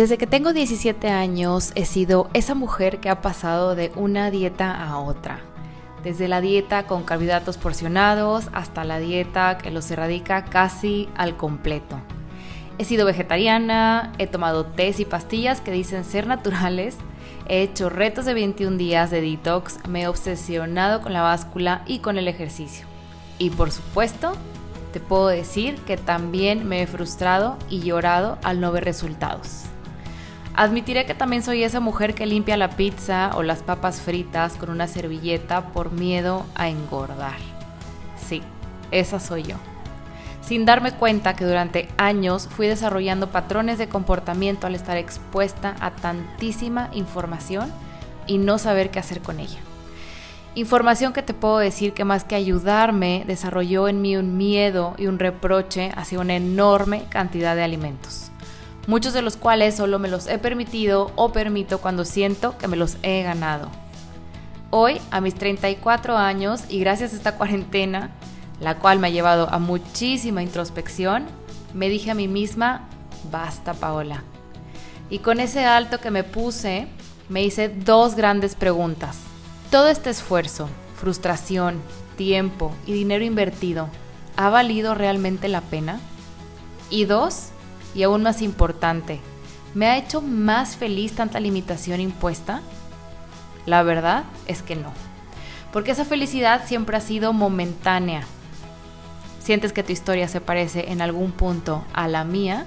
Desde que tengo 17 años he sido esa mujer que ha pasado de una dieta a otra. Desde la dieta con carbohidratos porcionados hasta la dieta que los erradica casi al completo. He sido vegetariana, he tomado tés y pastillas que dicen ser naturales, he hecho retos de 21 días de detox, me he obsesionado con la báscula y con el ejercicio. Y por supuesto, te puedo decir que también me he frustrado y llorado al no ver resultados. Admitiré que también soy esa mujer que limpia la pizza o las papas fritas con una servilleta por miedo a engordar. Sí, esa soy yo. Sin darme cuenta que durante años fui desarrollando patrones de comportamiento al estar expuesta a tantísima información y no saber qué hacer con ella. Información que te puedo decir que más que ayudarme, desarrolló en mí un miedo y un reproche hacia una enorme cantidad de alimentos. Muchos de los cuales solo me los he permitido o permito cuando siento que me los he ganado. Hoy, a mis 34 años y gracias a esta cuarentena, la cual me ha llevado a muchísima introspección, me dije a mí misma, basta Paola. Y con ese alto que me puse, me hice dos grandes preguntas. Todo este esfuerzo, frustración, tiempo y dinero invertido, ¿ha valido realmente la pena? Y dos, y aún más importante, ¿me ha hecho más feliz tanta limitación impuesta? La verdad es que no, porque esa felicidad siempre ha sido momentánea. ¿Sientes que tu historia se parece en algún punto a la mía?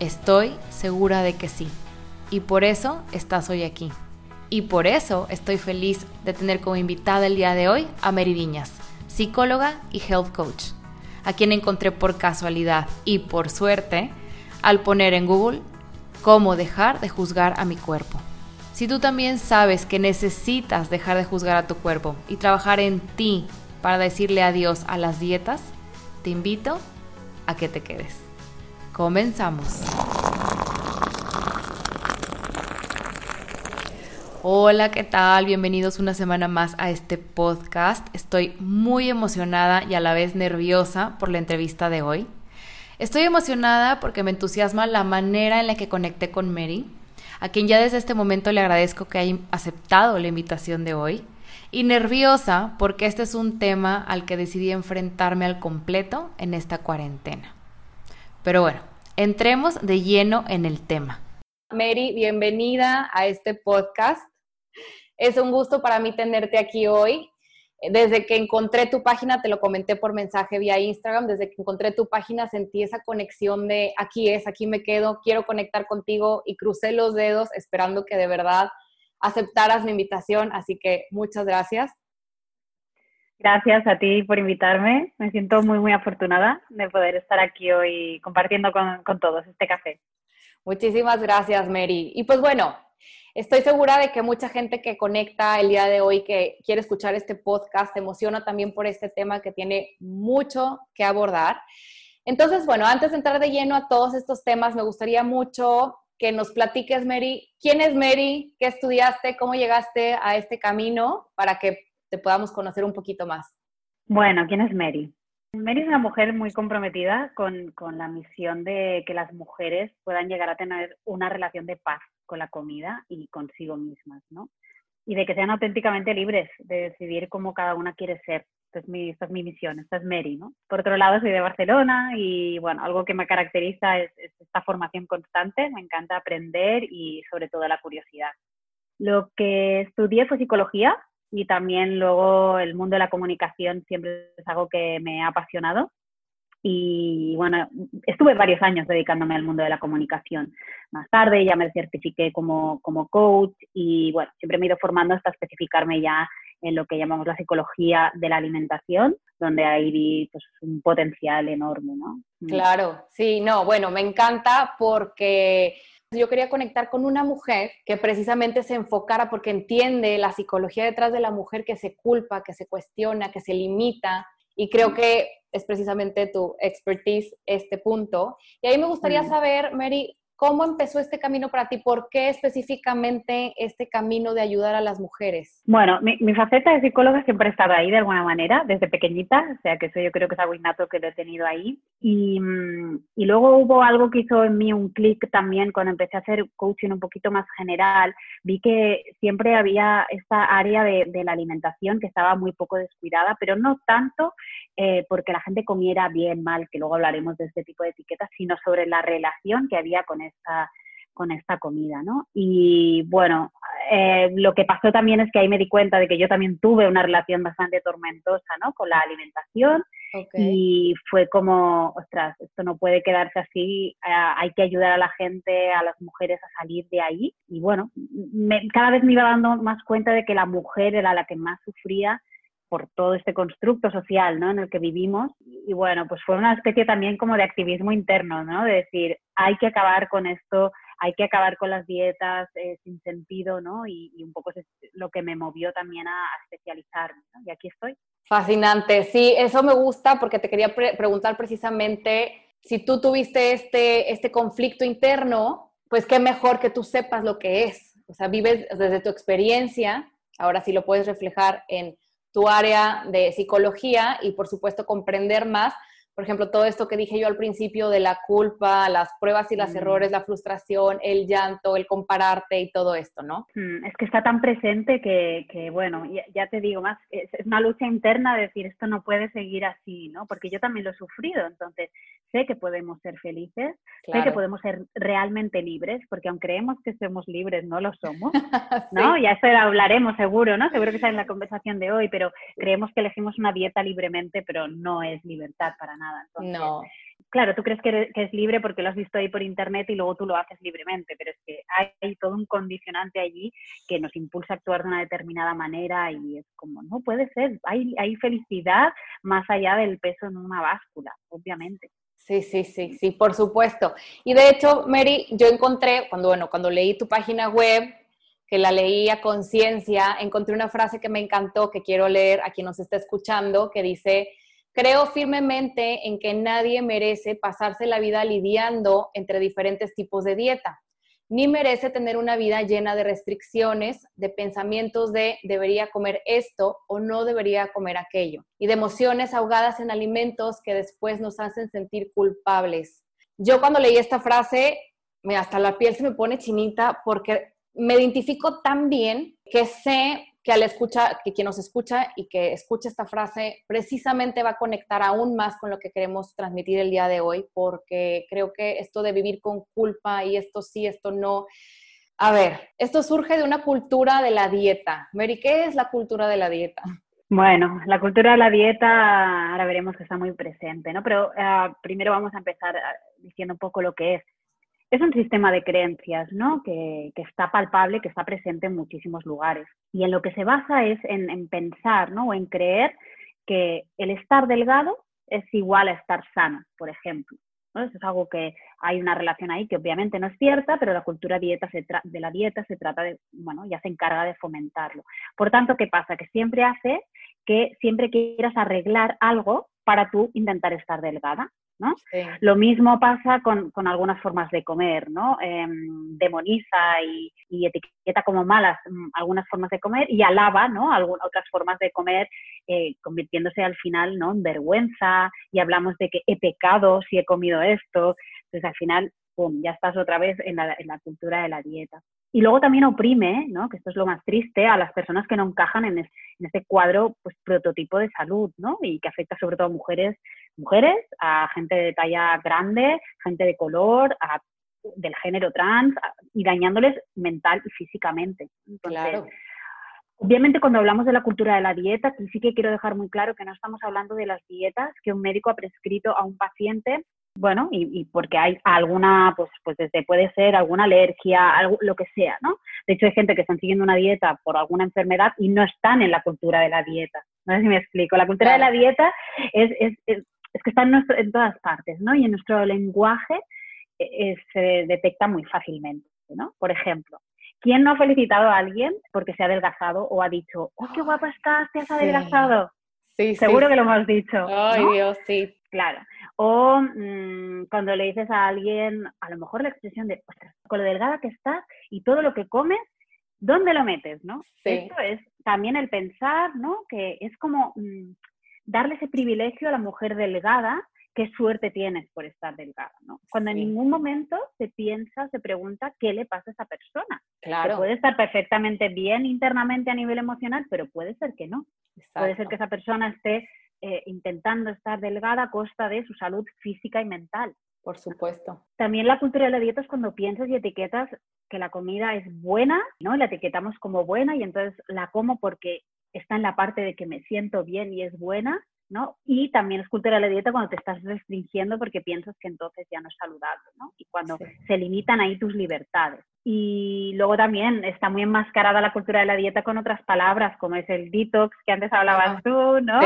Estoy segura de que sí. Y por eso estás hoy aquí. Y por eso estoy feliz de tener como invitada el día de hoy a Mary Viñas, psicóloga y health coach, a quien encontré por casualidad y por suerte al poner en Google cómo dejar de juzgar a mi cuerpo. Si tú también sabes que necesitas dejar de juzgar a tu cuerpo y trabajar en ti para decirle adiós a las dietas, te invito a que te quedes. Comenzamos. Hola, ¿qué tal? Bienvenidos una semana más a este podcast. Estoy muy emocionada y a la vez nerviosa por la entrevista de hoy. Estoy emocionada porque me entusiasma la manera en la que conecté con Mary, a quien ya desde este momento le agradezco que haya aceptado la invitación de hoy. Y nerviosa porque este es un tema al que decidí enfrentarme al completo en esta cuarentena. Pero bueno, entremos de lleno en el tema. Mary, bienvenida a este podcast. Es un gusto para mí tenerte aquí hoy. Desde que encontré tu página, te lo comenté por mensaje vía Instagram, desde que encontré tu página sentí esa conexión de aquí es, aquí me quedo, quiero conectar contigo y crucé los dedos esperando que de verdad aceptaras mi invitación. Así que muchas gracias. Gracias a ti por invitarme. Me siento muy, muy afortunada de poder estar aquí hoy compartiendo con, con todos este café. Muchísimas gracias, Mary. Y pues bueno, Estoy segura de que mucha gente que conecta el día de hoy, que quiere escuchar este podcast, se emociona también por este tema que tiene mucho que abordar. Entonces, bueno, antes de entrar de lleno a todos estos temas, me gustaría mucho que nos platiques, Mary, quién es Mary, qué estudiaste, cómo llegaste a este camino para que te podamos conocer un poquito más. Bueno, ¿quién es Mary? Mary es una mujer muy comprometida con, la misión de que las mujeres puedan llegar a tener una relación de paz con la comida y consigo mismas, ¿no? Y de que sean auténticamente libres de decidir cómo cada una quiere ser. Esta es mi, es misión, esta es Mary, ¿no? Por otro lado, soy de Barcelona y, bueno, algo que me caracteriza es, esta formación constante. Me encanta aprender y, sobre todo, la curiosidad. Lo que estudié fue psicología y también luego el mundo de la comunicación siempre es algo que me ha apasionado y bueno, estuve varios años dedicándome al mundo de la comunicación. Más tarde ya me certifiqué como, como coach y bueno, siempre me he ido formando hasta especificarme ya en lo que llamamos la psicología de la alimentación, donde ahí vi pues, un potencial enorme, ¿no? Mm. Claro, sí, no, bueno, me encanta porque yo quería conectar con una mujer que precisamente se enfocara porque entiende la psicología detrás de la mujer que se culpa, que se cuestiona, que se limita. Y creo que es precisamente tu expertise este punto. Y ahí me gustaría saber, Mary, ¿Cómo empezó este camino para ti? ¿Por qué específicamente este camino de ayudar a las mujeres? Bueno, mi, faceta de psicóloga siempre ha estado ahí de alguna manera, desde pequeñita, o sea que eso yo creo que es algo innato que lo he tenido ahí. Y, mm, y luego hubo algo que hizo en mí un clic también cuando empecé a hacer coaching un poquito más general. Vi que siempre había esta área de, de la alimentación que estaba muy poco descuidada, pero no tanto eh, porque la gente comiera bien, mal, que luego hablaremos de este tipo de etiquetas, sino sobre la relación que había con esta, con esta comida, ¿no? Y bueno, eh, lo que pasó también es que ahí me di cuenta de que yo también tuve una relación bastante tormentosa, ¿no? Con la alimentación y fue como, ostras, esto no puede quedarse así, eh, hay que ayudar a la gente, a las mujeres a salir de ahí. Y bueno, cada vez me iba dando más cuenta de que la mujer era la que más sufría por todo este constructo social ¿no? en el que vivimos. Y bueno, pues fue una especie también como de activismo interno, ¿no? De decir, hay que acabar con esto, hay que acabar con las dietas eh, sin sentido, ¿no? Y, un poco es lo que me movió también a, especializarme, ¿no? Y aquí estoy. Fascinante, sí, eso me gusta porque te quería preguntar precisamente si tú tuviste este, este conflicto interno, pues qué mejor que tú sepas lo que es. O sea, vives desde tu experiencia, ahora sí lo puedes reflejar en tu área de psicología y por supuesto comprender más por ejemplo, todo esto que dije yo al principio de la culpa, las pruebas y los mm. errores, la frustración, el llanto, el compararte y todo esto, ¿no? Mm, es que está tan presente que, que bueno, ya, te digo más, es, una lucha interna de decir esto no puede seguir así, ¿no? Porque yo también lo he sufrido, entonces sé que podemos ser felices, sé que podemos ser realmente libres, porque aunque creemos que somos libres, no lo somos, ¿no? Ya eso hablaremos seguro, ¿no? Seguro que está en la conversación de hoy, pero creemos que elegimos una dieta libremente, pero no es libertad para nada no. Claro, tú crees que, es libre porque lo has visto ahí por internet y luego tú lo haces libremente, pero es que hay, todo un condicionante allí que nos impulsa a actuar de una determinada manera y es como, no puede ser, hay, hay felicidad más allá del peso en una báscula, obviamente. Sí, sí, sí, sí, por supuesto. Y de hecho, Mary, yo encontré, cuando, bueno, cuando leí tu página web, que la leí a conciencia, encontré una frase que me encantó, que quiero leer a quien nos está escuchando, que dice, Creo firmemente en que nadie merece pasarse la vida lidiando entre diferentes tipos de dieta, ni merece tener una vida llena de restricciones, de pensamientos de debería comer esto o no debería comer aquello, y de emociones ahogadas en alimentos que después nos hacen sentir culpables. Yo cuando leí esta frase, hasta la piel se me pone chinita porque me identifico tan bien que sé que al escuchar, que quien nos escucha y que escuche esta frase precisamente va a conectar aún más con lo que queremos transmitir el día de hoy, porque creo que esto de vivir con culpa y esto sí, esto no. A ver, esto surge de una cultura de la dieta. Mary, ¿qué es la cultura de la dieta? Bueno, la cultura de la dieta, ahora veremos que está muy presente, ¿no? Pero uh, primero vamos a empezar ah, diciendo un poco lo que es es un sistema de creencias, ¿no? Que, está palpable, que está presente en muchísimos lugares. Y en lo que se basa es en, pensar, ¿no? O en creer que el estar delgado es igual a estar sano, por ejemplo. Eso es algo que hay una relación ahí que obviamente no es cierta, pero la cultura dieta de la dieta se trata de, bueno, ya se encarga de fomentarlo. Por tanto, ¿qué pasa? Que siempre hace que siempre quieras arreglar algo para tú intentar estar delgada. Lo mismo pasa con, algunas formas de comer, ¿no? Em, demoniza y, etiqueta como malas mm, algunas formas de comer y alaba, ¿no? Algunas otras formas de comer, eh, convirtiéndose al final, ¿no? En vergüenza y hablamos de que he pecado si he comido esto. Entonces al final, ¡pum!, ya estás otra vez en la, en la cultura de la dieta. Y luego también oprime, ¿no? que esto es lo más triste, a las personas que no encajan en, este cuadro pues, prototipo de salud, ¿no? y que afecta sobre todo a mujeres, mujeres, a gente de talla grande, gente de color, a, del género trans, y dañándoles mental y físicamente. claro. Obviamente cuando hablamos de la cultura de la dieta, aquí sí que quiero dejar muy claro que no estamos hablando de las dietas que un médico ha prescrito a un paciente bueno, y, porque hay alguna, pues, pues desde puede ser alguna alergia, algo, lo que sea, ¿no? De hecho, hay gente que están siguiendo una dieta por alguna enfermedad y no están en la cultura de la dieta. No sé si me explico. La cultura de la dieta es, es, es, que está en, en, todas partes, ¿no? Y en nuestro lenguaje eh, se detecta muy fácilmente, ¿no? Por ejemplo, ¿quién no ha felicitado a alguien porque se ha adelgazado o ha dicho, oh, qué guapa estás, te has adelgazado? Sí, Seguro que lo hemos dicho. Ay, Dios, sí. Claro. O mm, cuando le dices a alguien, a lo mejor la expresión de, ostras, con lo delgada que estás y todo lo que comes, ¿dónde lo metes? ¿no? Esto es también el pensar, ¿no? Que es como mm, darle ese privilegio a la mujer delgada qué suerte tienes por estar delgada, ¿no? Cuando en ningún momento se piensa, se pregunta qué le pasa a esa persona. Claro. puede estar perfectamente bien internamente a nivel emocional, pero puede ser que no. Puede ser que esa persona esté eh, intentando estar delgada a costa de su salud física y mental. Por supuesto. También la cultura de la dieta es cuando piensas y etiquetas que la comida es buena, ¿no? La etiquetamos como buena y entonces la como porque está en la parte de que me siento bien y es buena, ¿no? Y también es cultura de la dieta cuando te estás restringiendo porque piensas que entonces ya no es saludable, ¿no? Y cuando se limitan ahí tus libertades. Y luego también está muy enmascarada la cultura de la dieta con otras palabras, como es el detox, que antes hablabas tú, ¿no?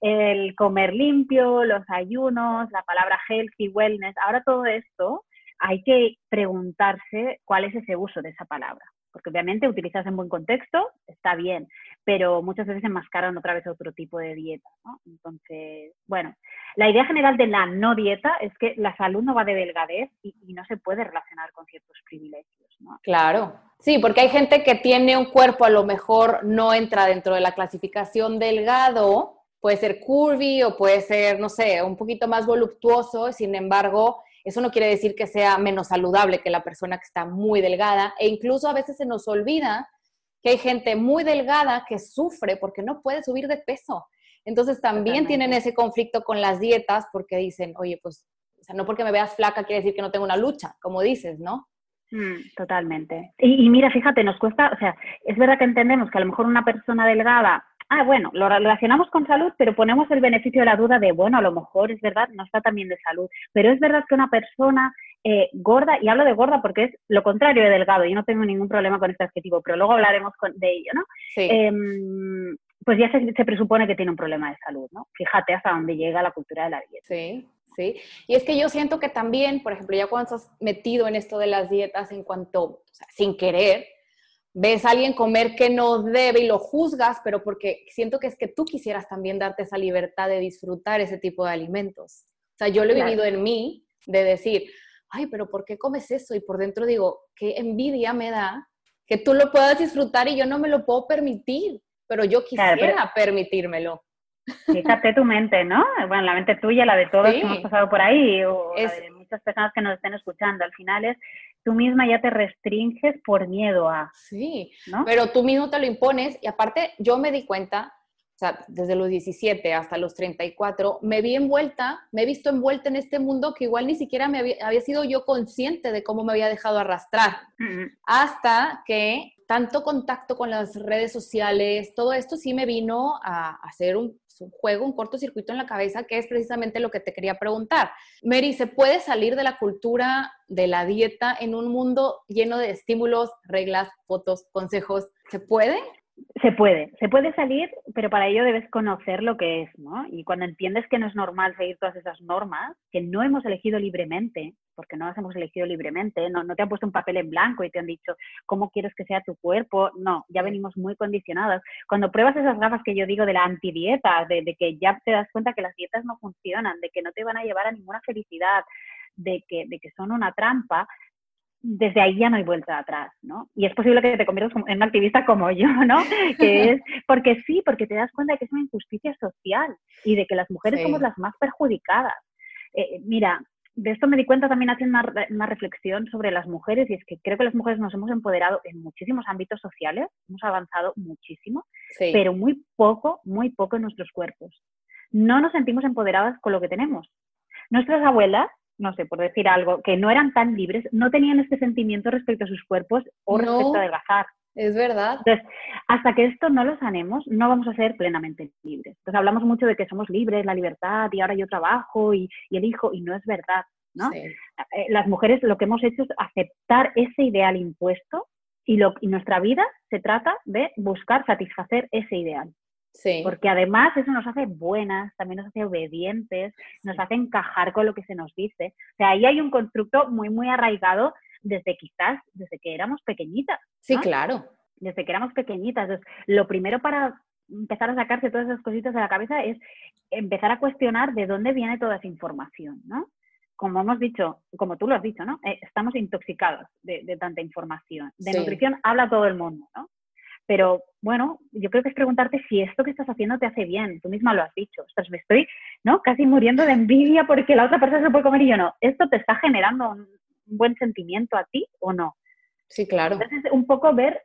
El comer limpio, los ayunos, la palabra healthy, wellness. Ahora todo esto hay que preguntarse cuál es ese uso de esa palabra porque obviamente utilizas en buen contexto, está bien, pero muchas veces enmascaran otra vez otro tipo de dieta. Entonces, bueno, la idea general de la no dieta es que la salud no va de delgadez y, no se puede relacionar con ciertos privilegios. Claro, sí, porque hay gente que tiene un cuerpo a lo mejor no entra dentro de la clasificación delgado, puede ser curvy o puede ser, no sé, un poquito más voluptuoso, sin embargo, eso no quiere decir que sea menos saludable que la persona que está muy delgada e incluso a veces se nos olvida que hay gente muy delgada que sufre porque no puede subir de peso. Entonces también tienen ese conflicto con las dietas porque dicen, oye, pues, o sea, no porque me veas flaca quiere decir que no tengo una lucha, como dices, ¿no? Mm, totalmente. Y, y, mira, fíjate, nos cuesta, o sea, es verdad que entendemos que a lo mejor una persona delgada ah, bueno, lo relacionamos con salud, pero ponemos el beneficio de la duda de, bueno, a lo mejor es verdad, no está tan bien de salud, pero es verdad que una persona eh, gorda, y hablo de gorda porque es lo contrario de delgado, yo no tengo ningún problema con este adjetivo, pero luego hablaremos de ello, ¿no? Sí. Em, pues ya se, se, presupone que tiene un problema de salud, ¿no? Fíjate hasta dónde llega la cultura de la dieta. Sí, sí. Y es que yo siento que también, por ejemplo, ya cuando estás metido en esto de las dietas en cuanto, o sea, sin querer, ves a alguien comer que no debe y lo juzgas, pero porque siento que es que tú quisieras también darte esa libertad de disfrutar ese tipo de alimentos. O sea, yo lo he vivido en mí de decir, ay, pero ¿por qué comes eso? Y por dentro digo, qué envidia me da que tú lo puedas disfrutar y yo no me lo puedo permitir, pero yo quisiera permitírmelo. Fíjate tu mente, ¿no? Bueno, la mente tuya, la de todos que hemos pasado por ahí, o la de muchas personas que nos estén escuchando. Al final es tú misma ya te restringes por miedo a. Sí, ¿no? pero tú mismo te lo impones y aparte yo me di cuenta, o sea, desde los 17 hasta los 34, me vi envuelta, me he visto envuelta en este mundo que igual ni siquiera me había, sido yo consciente de cómo me había dejado arrastrar. Hasta que tanto contacto con las redes sociales, todo esto sí me vino a hacer un juego, un cortocircuito en la cabeza, que es precisamente lo que te quería preguntar. Mary, ¿se puede salir de la cultura de la dieta en un mundo lleno de estímulos, reglas, fotos, consejos? ¿Se puede? Se puede, se puede salir, pero para ello debes conocer lo que es, ¿no? Y cuando entiendes que no es normal seguir todas esas normas, que no hemos elegido libremente, porque no las hemos elegido libremente, no, no te han puesto un papel en blanco y te han dicho cómo quieres que sea tu cuerpo, no, ya venimos muy condicionadas. Cuando pruebas esas gafas que yo digo de la antidieta, de, de que ya te das cuenta que las dietas no funcionan, de que no te van a llevar a ninguna felicidad, de que, de que son una trampa, desde ahí ya no hay vuelta atrás, ¿no? Y es posible que te conviertas en un activista como yo, ¿no? Que es porque sí, porque te das cuenta de que es una injusticia social y de que las mujeres somos las más perjudicadas. Eh, mira, de esto me di cuenta también haciendo una, reflexión sobre las mujeres y es que creo que las mujeres nos hemos empoderado en muchísimos ámbitos sociales, hemos avanzado muchísimo, pero muy poco, muy poco en nuestros cuerpos. No nos sentimos empoderadas con lo que tenemos. Nuestras abuelas no sé, por decir algo, que no eran tan libres, no tenían este sentimiento respecto a sus cuerpos o respecto a adelgazar. Es verdad. Entonces, hasta que esto no lo sanemos, no vamos a ser plenamente libres. Entonces, hablamos mucho de que somos libres, la libertad, y ahora yo trabajo y, y elijo, y no es verdad, ¿no? Eh, las mujeres lo que hemos hecho es aceptar ese ideal impuesto y, lo, y nuestra vida se trata de buscar satisfacer ese ideal. Porque además eso nos hace buenas, también nos hace obedientes, nos hace encajar con lo que se nos dice. O sea, ahí hay un constructo muy, muy arraigado desde quizás, desde que éramos pequeñitas. Sí, claro. Desde que éramos pequeñitas. Entonces, lo primero para empezar a sacarse todas esas cositas de la cabeza es empezar a cuestionar de dónde viene toda esa información, ¿no? Como hemos dicho, como tú lo has dicho, ¿no? Eh, estamos intoxicados de, tanta información. De nutrición habla todo el mundo, ¿no? Pero bueno, yo creo que es preguntarte si esto que estás haciendo te hace bien. Tú misma lo has dicho. Ostras, me estoy ¿no? casi muriendo de envidia porque la otra persona se puede comer y yo no. ¿Esto te está generando un buen sentimiento a ti o no? Sí, claro. Entonces, un poco ver,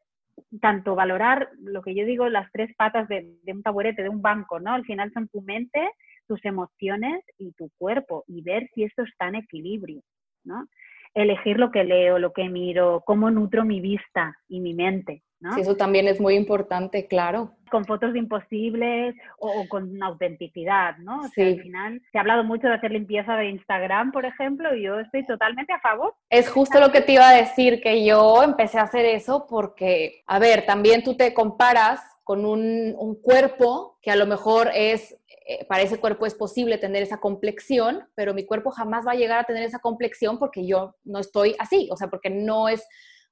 tanto valorar lo que yo digo, las tres patas de, de un taburete, de un banco, ¿no? Al final son tu mente, tus emociones y tu cuerpo y ver si esto está en equilibrio, ¿no? Elegir lo que leo, lo que miro, cómo nutro mi vista y mi mente, Sí, eso también es muy importante, claro. Con fotos de imposibles o, con autenticidad, ¿no? sí. al final se ha hablado mucho de hacer limpieza de Instagram, por ejemplo, y yo estoy totalmente a favor. Es justo lo que te iba a decir, que yo empecé a hacer eso porque, a ver, también tú te comparas con un, un cuerpo que a lo mejor es eh, para ese cuerpo es posible tener esa complexión, pero mi cuerpo jamás va a llegar a tener esa complexión porque yo no estoy así, o sea, porque no es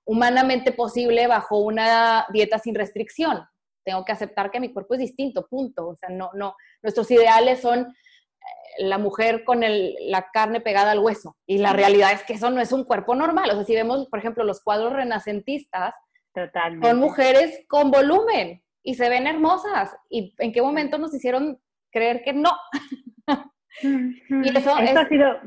humanamente posible bajo una dieta sin restricción. Tengo que aceptar que mi cuerpo es distinto, punto. O sea, no, no, nuestros ideales son eh, la mujer con la carne pegada al hueso. Y la realidad es que eso no es un cuerpo normal. O sea, si vemos, por ejemplo, los cuadros renacentistas, son mujeres con volumen y se ven hermosas. ¿Y en qué momento nos hicieron creer que no? y eso, ha sido...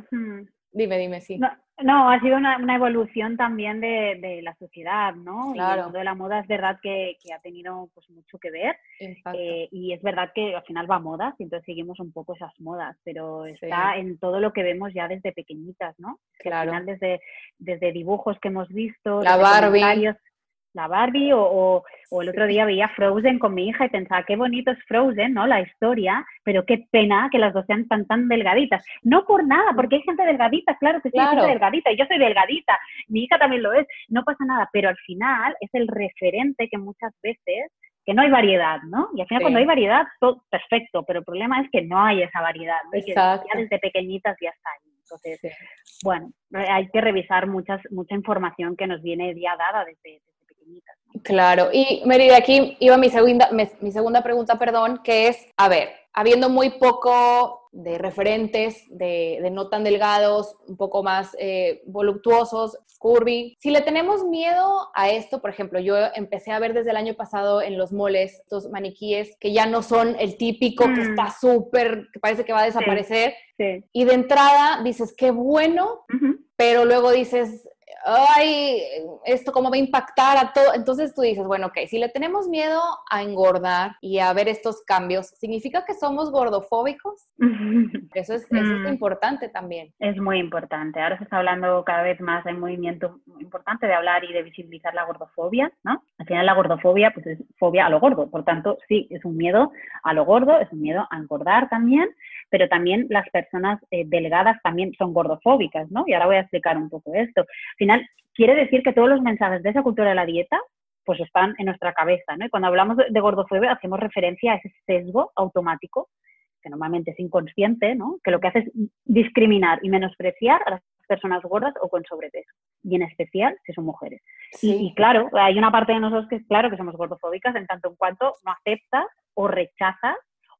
Dime, dime, sí. No, ha sido una, evolución también de, la sociedad, ¿no? Claro. Y de la moda es verdad que, ha tenido pues mucho que ver. Eh, y es verdad que al final va a modas y entonces seguimos un poco esas modas, pero está en todo lo que vemos ya desde pequeñitas, ¿no? Claro. al final desde, desde dibujos que hemos visto, la Barbie la Barbie o, el otro día veía Frozen con mi hija y pensaba, qué bonito es Frozen, ¿no? La historia, pero qué pena que las dos sean tan, tan delgaditas. No por nada, porque hay gente delgadita, claro que sí, hay gente delgadita, y yo soy delgadita, mi hija también lo es, no pasa nada, pero al final es el referente que muchas veces que no hay variedad, ¿no? Y al final cuando hay variedad, todo perfecto, pero el problema es que no hay esa variedad, ¿no? que ya desde pequeñitas ya está ahí. Entonces, bueno, hay que revisar muchas, mucha información que nos viene ya dada desde, Claro, y Merida, aquí iba mi segunda, mi segunda pregunta, perdón, que es, a ver, habiendo muy poco de referentes, de, no tan delgados, un poco más eh, voluptuosos, curvy. Si le tenemos miedo a esto, por ejemplo, yo empecé a ver desde el año pasado en los moles estos maniquíes que ya no son el típico que mm. está súper, que parece que va a desaparecer. Y de entrada dices, qué bueno, pero luego dices, ay, esto cómo va a impactar a todo. Entonces tú dices, bueno, ok, si le tenemos miedo a engordar y a ver estos cambios, ¿significa que somos gordofóbicos? Eso es, eso es mm. importante también. Es muy importante. Ahora se está hablando cada vez más, hay movimiento muy importante de hablar y de visibilizar la gordofobia, ¿no? Al final la gordofobia pues es fobia a lo gordo, por tanto, sí, es un miedo a lo gordo, es un miedo a engordar también, pero también las personas eh, delgadas también son gordofóbicas, ¿no? Y ahora voy a explicar un poco esto. Al final, quiere decir que todos los mensajes de esa cultura de la dieta pues están en nuestra cabeza, ¿no? Y cuando hablamos de gordofobia hacemos referencia a ese sesgo automático, que normalmente es inconsciente, ¿no? Que lo que hace es discriminar y menospreciar a las personas gordas o con sobrepeso, y en especial si son mujeres. Y, y, claro, hay una parte de nosotros que es claro que somos gordofóbicas en tanto en cuanto no aceptas o rechazas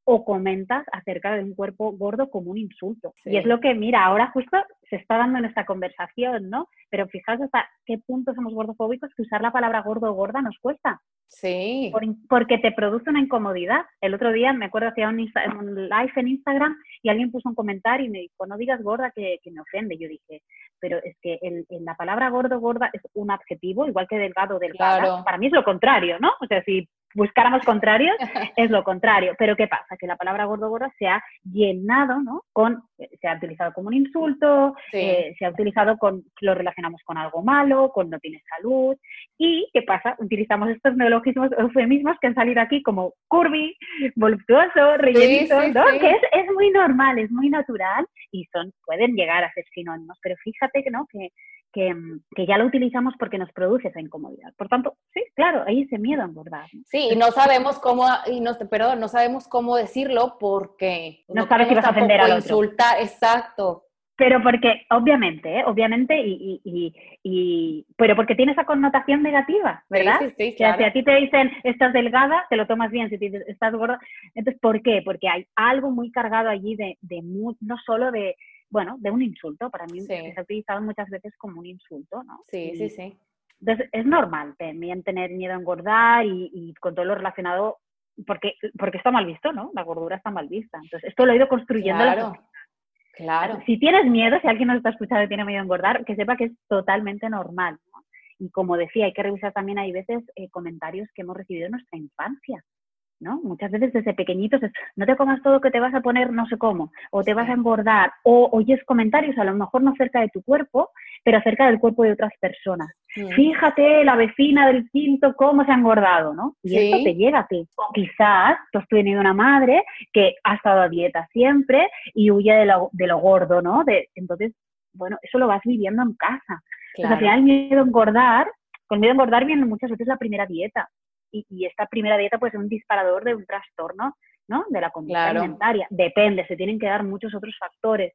o comentas acerca de un cuerpo gordo como un insulto. Y es lo que, mira, ahora justo se está dando en esta conversación, ¿no? Pero fijaos hasta qué punto somos gordofóbicos que usar la palabra gordo o gorda nos cuesta. Sí. porque te produce una incomodidad. El otro día me acuerdo hacía un, un, live en Instagram y alguien puso un comentario y me dijo, no digas gorda que, me ofende. Yo dije, pero es que el, la palabra gordo gorda es un adjetivo, igual que delgado delgada. Para mí es lo contrario, ¿no? O sea, si buscáramos contrarios, es lo contrario. Pero ¿qué pasa? Que la palabra gordo gorda se ha llenado, ¿no? Con, se ha utilizado como un insulto, eh, se ha utilizado con, lo relacionamos con algo malo, con no tiene salud. ¿Y qué pasa? Utilizamos estos neologismos, eufemismos que han salido aquí como curvy, voluptuoso, rellenito, ¿no? Que es, es, muy normal, es muy natural y son, pueden llegar a ser sinónimos. Pero fíjate que, ¿no? Que Mm, que, ya lo utilizamos porque nos produce esa incomodidad. Por tanto, sí, claro, hay ese miedo a engordar. Sí, y no sabemos cómo, y no, perdón, no sabemos cómo decirlo porque no, sabes si vas a ofender a insultar, exacto. pero porque, obviamente, ¿eh? obviamente, y, y, y, pero porque tiene esa connotación negativa, ¿verdad? Sí, sí, si a ti te dicen estás delgada, te lo tomas bien, si te dicen estás gorda, entonces, ¿por qué? Porque hay algo muy cargado allí de, de no solo de, bueno, de un insulto, para mí se ha utilizado muchas veces como un insulto, ¿no? Sí, sí, sí. Entonces, es normal también tener miedo a engordar y, y con todo lo relacionado porque, porque está mal visto, ¿no? La gordura está mal vista. Entonces, esto lo he ido construyendo claro. Claro. Si tienes miedo, si alguien nos está escuchando y tiene miedo a engordar, que sepa que es totalmente normal. Y como decía, hay que revisar también, hay veces, eh, comentarios que hemos recibido en nuestra infancia. ¿No? Muchas veces desde pequeñitos es, no te comas todo que te vas a poner no sé cómo, o te vas a engordar, o oyes comentarios a lo mejor no acerca de tu cuerpo, pero acerca del cuerpo de otras personas. Fíjate la vecina del quinto cómo se ha engordado, ¿no? Y esto te llega a ti. O quizás tú has tenido una madre que ha estado a dieta siempre y huye de lo, de lo gordo, ¿no? De, entonces, bueno, eso lo vas viviendo en casa. Claro. al final el miedo a engordar, con miedo a engordar viene muchas veces la primera dieta. Y, y, esta primera dieta puede ser un disparador de un trastorno, ¿no? De la conducta alimentaria. Depende, se tienen que dar muchos otros factores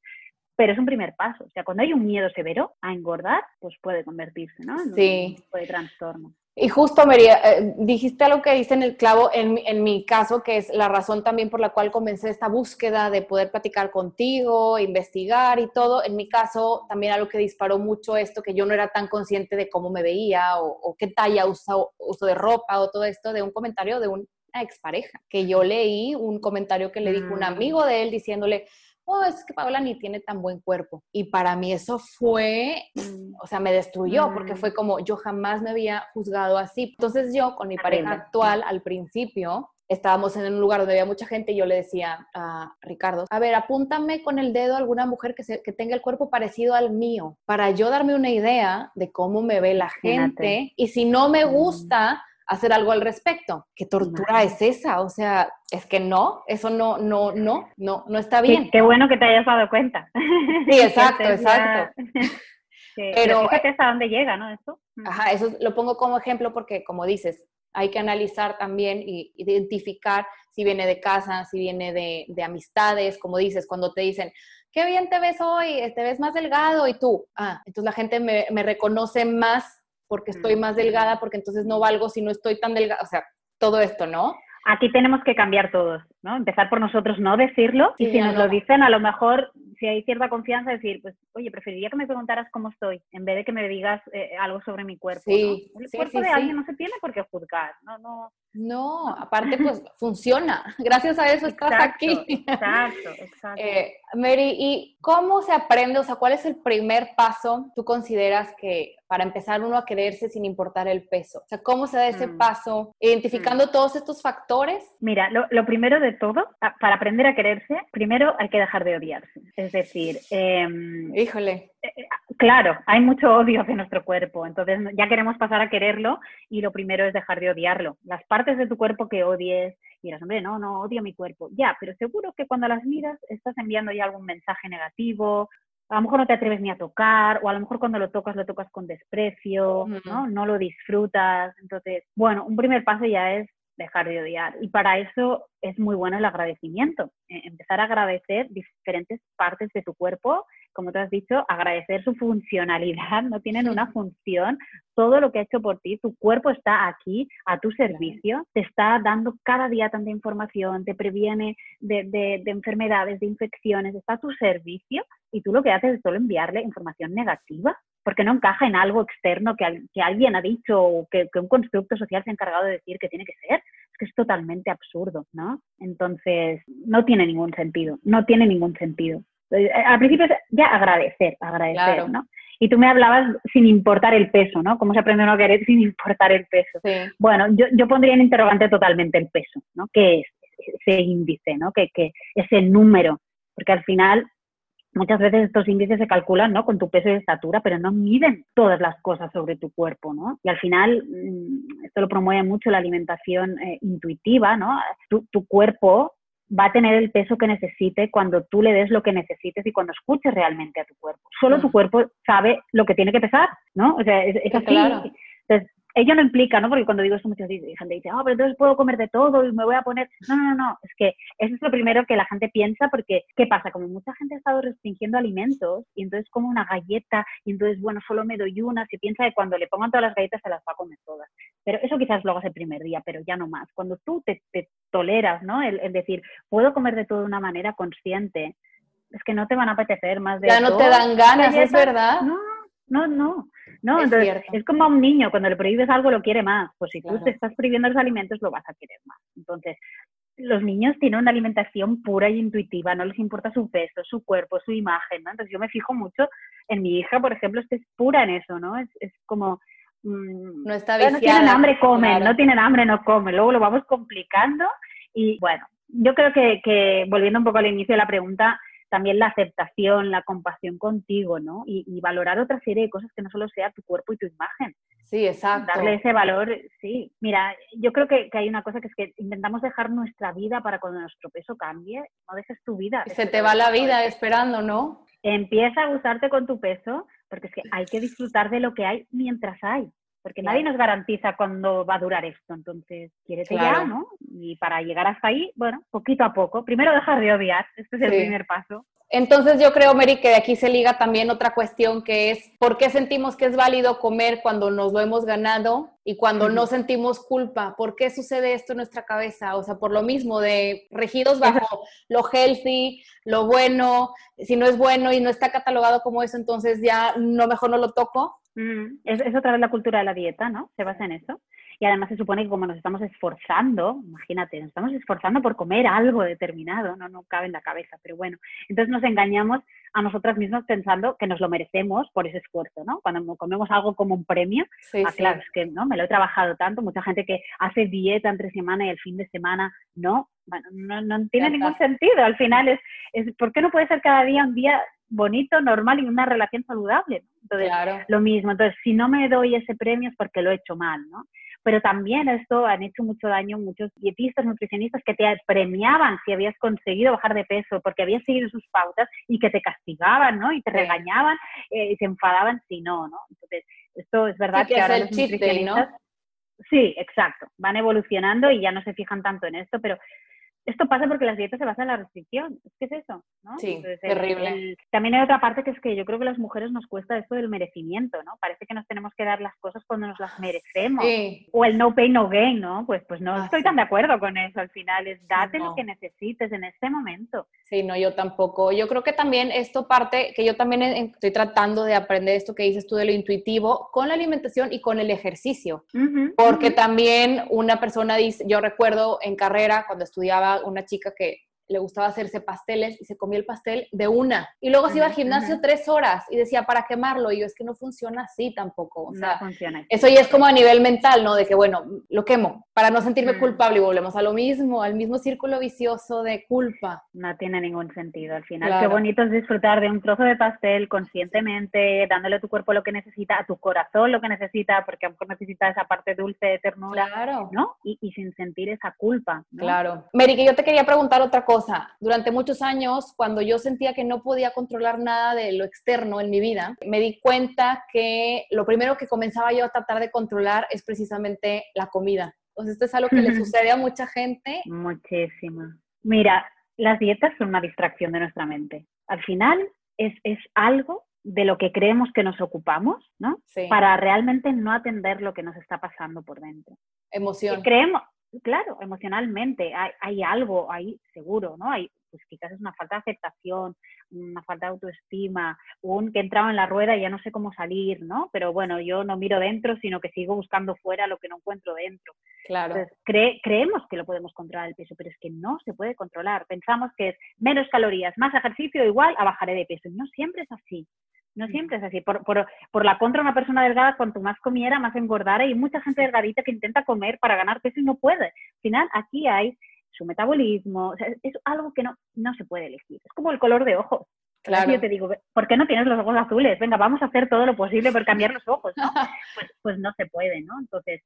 pero es un primer paso. O sea, cuando hay un miedo severo a engordar, pues puede convertirse, ¿no? En sí. un tipo de trastorno. Y justo, María, eh, dijiste algo que dice en el clavo, en, en, mi caso, que es la razón también por la cual comencé esta búsqueda de poder platicar contigo, investigar y todo. En mi caso, también algo que disparó mucho esto, que yo no era tan consciente de cómo me veía o, o qué talla uso, uso de ropa o todo esto, de un comentario de una expareja, que yo leí un comentario que le dijo un Mm. amigo de él diciéndole, oh, es que Paola ni tiene tan buen cuerpo. Y para mí eso fue, Mm. o sea, me destruyó porque Mm. fue como yo jamás me había juzgado así. Entonces yo con mi pareja actual al principio estábamos en un lugar donde había mucha gente y yo le decía a Ricardo, a ver, apúntame con el dedo a alguna mujer que, se- que tenga el cuerpo parecido al mío para yo darme una idea de cómo me ve la Imagínate. gente y si no me Mm. gusta hacer algo al respecto. ¿Qué tortura es esa? O sea, es que no, eso no, no, no, no, no está bien. Qué, qué bueno que te hayas dado cuenta. Sí, exacto, exacto. Sí, Pero- pero fíjate hasta dónde llega, ¿no? Esto. Mm. Ajá, eso lo pongo como ejemplo porque, como dices, hay que analizar también y identificar si viene de casa, si viene de, de amistades, como dices, cuando te dicen, qué bien te ves hoy, te ves más delgado y tú, ah, entonces la gente me, me reconoce más porque estoy más delgada, porque entonces no valgo si no estoy tan delgada, o sea, todo esto, ¿no? Aquí tenemos que cambiar todos, ¿no? Empezar por nosotros no decirlo y Sí, si ya nos no. lo dicen, a lo mejor, si hay cierta confianza, decir, pues, oye, preferiría que me preguntaras cómo estoy en vez de que me digas eh, algo sobre mi cuerpo. Sí, ¿no? El sí, cuerpo sí, de alguien no se tiene por qué juzgar, no, no. No, aparte pues funciona, gracias a eso estás Exacto, aquí. Exacto, exacto. Eh, Mary, ¿y cómo se aprende? O sea, ¿cuál es el primer paso tú consideras que para empezar uno a quererse sin importar el peso? O sea, ¿cómo se da ese Mm. paso? Identificando todos estos factores. Mira, lo, lo primero de todo, para aprender a quererse, primero hay que dejar de odiarse. Es decir, em, Híjole. Claro, hay mucho odio hacia nuestro cuerpo, entonces ya queremos pasar a quererlo y lo primero es dejar de odiarlo. Las partes de tu cuerpo que odies, y dirás, hombre, no, no, odio mi cuerpo. Ya, pero seguro que cuando las miras estás enviando ya algún mensaje negativo, a lo mejor no te atreves ni a tocar, o a lo mejor cuando lo tocas lo tocas con desprecio. ¿no? No lo disfrutas. Entonces, bueno, un primer paso ya es dejar de odiar. Y para eso es muy bueno el agradecimiento. eh, empezar a agradecer diferentes partes de tu cuerpo como tú has dicho, agradecer su funcionalidad, no tienen una función, todo lo que ha hecho por ti, tu cuerpo está aquí a tu servicio, te está dando cada día tanta información, te previene de, de- de enfermedades, de infecciones, está a tu servicio y tú lo que haces es solo enviarle información negativa porque no encaja en algo externo que, que alguien ha dicho o que, que un constructo social se ha encargado de decir que tiene que ser. Es que es totalmente absurdo, ¿no? Entonces, no tiene ningún sentido, no tiene ningún sentido. Eh, Al principio es ya agradecer, agradecer, Claro. ¿no? Y tú me hablabas sin importar el peso, ¿no? ¿Cómo se aprende a no querer sin importar el peso? Sí. Bueno, yo, yo pondría en interrogante totalmente el peso, ¿no? ¿Qué es ese índice, ¿no? Que, que ese número, porque al final muchas veces estos índices se calculan, ¿no? Con tu peso y estatura, pero no miden todas las cosas sobre tu cuerpo, ¿no? Y al final mm, esto lo promueve mucho la alimentación eh, intuitiva, ¿no? Tu, tu cuerpo va a tener el peso que necesite cuando tú le des lo que necesites y cuando escuches realmente a tu cuerpo. Solo tu Mm. cuerpo sabe lo que tiene que pesar, ¿no? O sea, es, es Sí, así. claro. Entonces, ello no implica, ¿no? Porque cuando digo esto, mucha gente dice, oh, pero entonces puedo comer de todo y me voy a poner. No, no, no, es que eso es lo primero que la gente piensa, porque ¿qué pasa? Como mucha gente ha estado restringiendo alimentos y entonces como una galleta y entonces, bueno, solo me doy una, se piensa que cuando le pongan todas las galletas se las va a comer todas. Pero eso quizás lo hagas el primer día, pero ya no más. Cuando tú te, toleras, ¿no? El, el decir, puedo comer de todo de una manera consciente, es que no te van a apetecer más de Ya no te dan ganas, es verdad. No, no, no. No, es, entonces, es como a un niño, cuando le prohíbes algo lo quiere más. Pues si tú te estás prohibiendo los alimentos, lo vas a querer más. Entonces, los niños tienen una alimentación pura y intuitiva, no les importa su peso, su cuerpo, su imagen, ¿no? Entonces yo me fijo mucho en mi hija, por ejemplo, es que es pura en eso, ¿no? Es, es como... Mm, no está viciada. No tienen hambre, comen, no tienen hambre, no comen. Luego lo vamos complicando y bueno, yo creo que, que volviendo un poco al inicio de la pregunta, también la aceptación, la compasión contigo, ¿no? Y, valorar otra serie de cosas que no solo sea tu cuerpo y tu imagen. Sí, exacto. Darle ese valor, sí. Mira, yo creo que, hay una cosa que es que intentamos dejar nuestra vida para cuando nuestro peso cambie, no dejes tu vida. Se te va la vida esperando, ¿no? Empieza a gustarte con tu peso, porque es que hay que disfrutar de lo que hay mientras hay porque nadie nos garantiza cuándo va a durar esto. Entonces, quieres ya, ¿no? Y para llegar hasta ahí, bueno, poquito a poco. Primero dejar de odiar, este es el primer paso. Entonces yo creo, Mary, que de aquí se liga también otra cuestión que es por qué sentimos que es válido comer cuando nos lo hemos ganado y cuando no sentimos culpa. ¿Por qué sucede esto en nuestra cabeza? O sea, por lo mismo, de regidos bajo lo healthy, lo bueno, si no es bueno y no está catalogado como eso, entonces ya no, mejor no lo toco. Es, es, otra vez la cultura de la dieta, ¿no? Se basa en eso. Y además se supone que como nos estamos esforzando, imagínate, nos estamos esforzando por comer algo determinado, no, no cabe en la cabeza, pero bueno, entonces nos engañamos a nosotras mismas pensando que nos lo merecemos por ese esfuerzo, ¿no? Cuando comemos algo como un premio, ah, claro, es que no, me lo he trabajado tanto, mucha gente que hace dieta entre semana y el fin de semana, no, bueno, no, no tiene ningún sentido, al final es, es, ¿por qué no puede ser cada día un día bonito, normal y una relación saludable? Entonces, lo mismo, entonces si no me doy ese premio es porque lo he hecho mal, ¿no? pero también esto han hecho mucho daño muchos dietistas, nutricionistas que te premiaban si habías conseguido bajar de peso porque habías seguido sus pautas y que te castigaban, ¿no? Y te regañaban eh, y se enfadaban si no, ¿no? Entonces, esto es verdad que, ahora los nutricionistas... Sí, exacto. Van evolucionando y ya no se fijan tanto en esto, pero esto pasa porque las dietas se basan en la restricción. ¿Qué es eso? ¿no? Sí, terrible. también hay otra parte que es que yo creo que a las mujeres nos cuesta esto del merecimiento, ¿no? Parece que nos tenemos que dar las cosas cuando nos las merecemos. O el no pain, no gain, ¿no? Pues, pues no ah, estoy tan de acuerdo con eso al final. Es date lo que necesites en este momento. Sí, no, yo tampoco. Yo creo que también esto parte, que yo también estoy tratando de aprender esto que dices tú de lo intuitivo con la alimentación y con el ejercicio. porque también una persona dice, yo recuerdo en carrera cuando estudiaba una chica que le gustaba hacerse pasteles y se comía el pastel de una. Y luego se iba al gimnasio tres horas y decía, para quemarlo. Y yo, es que no funciona así tampoco. O sea, funciona. Eso ya es como a nivel mental, ¿no? De que, bueno, lo quemo para no sentirme mm. culpable y volvemos a lo mismo, al mismo círculo vicioso de culpa. No tiene ningún sentido al final. Qué bonito es disfrutar de un trozo de pastel conscientemente, dándole a tu cuerpo lo que necesita, a tu corazón lo que necesita, porque a lo mejor necesita esa parte dulce de ternura, claro. ¿no? Y, y, sin sentir esa culpa. Claro. Mary, que yo te quería preguntar otra cosa durante muchos años, cuando yo sentía que no podía controlar nada de lo externo en mi vida, me di cuenta que lo primero que comenzaba yo a tratar de controlar es precisamente la comida. Entonces, esto es algo que le sucede a mucha gente. Muchísimo. Mira, las dietas son una distracción de nuestra mente. Al final es, es algo de lo que creemos que nos ocupamos, ¿no? Para realmente no atender lo que nos está pasando por dentro. Emoción. Creemos, claro, emocionalmente hay, hay, algo ahí seguro, ¿no? Hay, pues quizás es una falta de aceptación, una falta de autoestima, un que he entrado en la rueda y ya no sé cómo salir, ¿no? Pero bueno, yo no miro dentro, sino que sigo buscando fuera lo que no encuentro dentro. Claro. Entonces, creemos que lo podemos controlar el peso, pero es que no se puede controlar. Pensamos que es menos calorías, más ejercicio, igual a bajaré de peso. No siempre es así. No siempre es así. Por, por, por, la contra, una persona delgada, cuanto más comiera, más engordara. Y mucha gente delgadita que intenta comer para ganar peso y no puede. Al final, aquí hay su metabolismo. es algo que no, no se puede elegir. Es como el color de ojos. Claro. Yo te digo, ¿por qué no tienes los ojos azules? Venga, vamos a hacer todo lo posible por cambiar los ojos, ¿no? Pues, pues no se puede, ¿no? Entonces,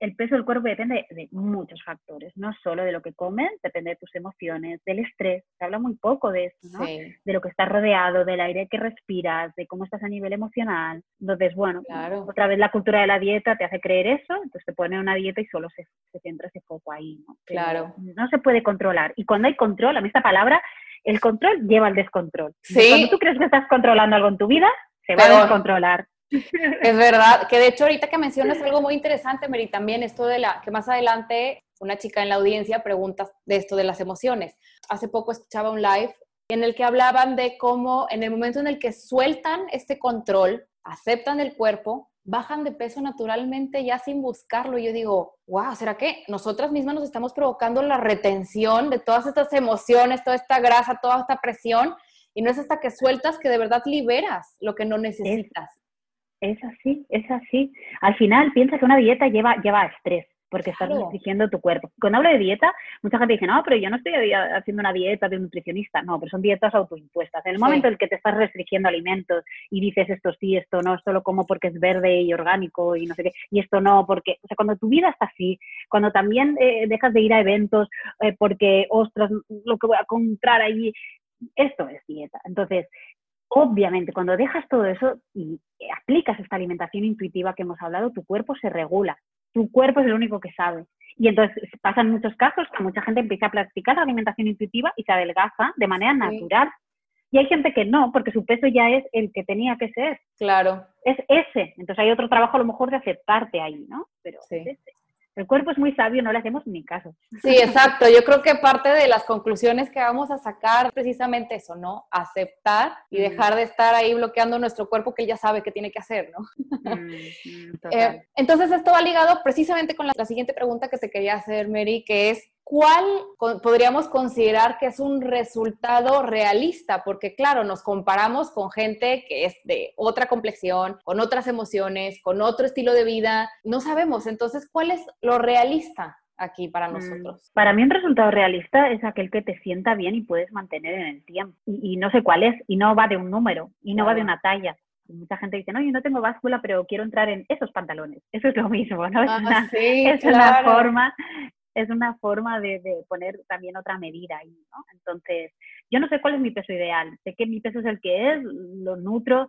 el peso del cuerpo depende de muchos factores, no solo de lo que comen, depende de tus emociones, del estrés, se habla muy poco de eso, ¿no? De lo que estás rodeado, del aire que respiras, de cómo estás a nivel emocional. Entonces, bueno, otra vez la cultura de la dieta te hace creer eso, entonces te pone una dieta y solo se, centra ese foco ahí, ¿no? claro. No se puede controlar. Y cuando hay control, a mí esta palabra, el control lleva al descontrol. Sí. Cuando tú crees que estás controlando algo en tu vida, se va a descontrolar. Es verdad, que de hecho ahorita que mencionas algo muy interesante, Mary, también esto de la, que más adelante una chica en la audiencia pregunta de esto de las emociones. Hace poco escuchaba un live en el que hablaban de cómo en el momento en el que sueltan este control, aceptan el cuerpo, bajan de peso naturalmente ya sin buscarlo. Yo digo, wow, ¿será que nosotras mismas nos estamos provocando la retención de todas estas emociones, toda esta grasa, toda esta presión? Y no es hasta que sueltas que de verdad liberas lo que no necesitas. Es así, es así. Al final piensa que una dieta lleva, lleva estrés, porque estás restringiendo tu cuerpo. Cuando hablo de dieta, mucha gente dice, no, pero yo no estoy haciendo una dieta de un nutricionista. No, pero son dietas autoimpuestas. En el momento en el que te estás restringiendo alimentos y dices esto sí, esto no, esto lo como porque es verde y orgánico y no sé qué, y esto no, porque, o sea, cuando tu vida está así, cuando también eh, dejas de ir a eventos eh, porque, ostras, lo que voy a comprar ahí, esto es dieta. Entonces, Obviamente, cuando dejas todo eso y aplicas esta alimentación intuitiva que hemos hablado, tu cuerpo se regula. Tu cuerpo es el único que sabe. Y entonces pasan muchos casos que mucha gente empieza a practicar la alimentación intuitiva y se adelgaza de manera natural. Y hay gente que no, porque su peso ya es el que tenía que ser. Claro. Es ese. Entonces hay otro trabajo a lo mejor de aceptarte ahí, ¿no? Pero es ese el cuerpo es muy sabio, no le hacemos ni caso. Sí, exacto. Yo creo que parte de las conclusiones que vamos a sacar precisamente eso, ¿no? Aceptar y dejar de estar ahí bloqueando nuestro cuerpo que ya sabe qué tiene que hacer, ¿no? Eh, entonces, esto va ligado precisamente con la, la siguiente pregunta que te quería hacer, Mary, que es, ¿cuál podríamos considerar que es un resultado realista? Porque claro, nos comparamos con gente que es de otra complexión, con otras emociones, con otro estilo de vida. No sabemos, entonces, ¿cuál es lo realista? aquí para mm, nosotros? Para mí un resultado realista es aquel que te sienta bien y puedes mantener en el tiempo. Y, no sé cuál es, y no va de un número, y no va de una talla. Mucha gente dice, no, yo no tengo báscula, pero quiero entrar en esos pantalones. Eso es lo mismo, ¿no? Es, una, es una, forma, es una forma de, poner también otra medida ahí, ¿no? Entonces, yo no sé cuál es mi peso ideal, sé que mi peso es el que es, lo nutro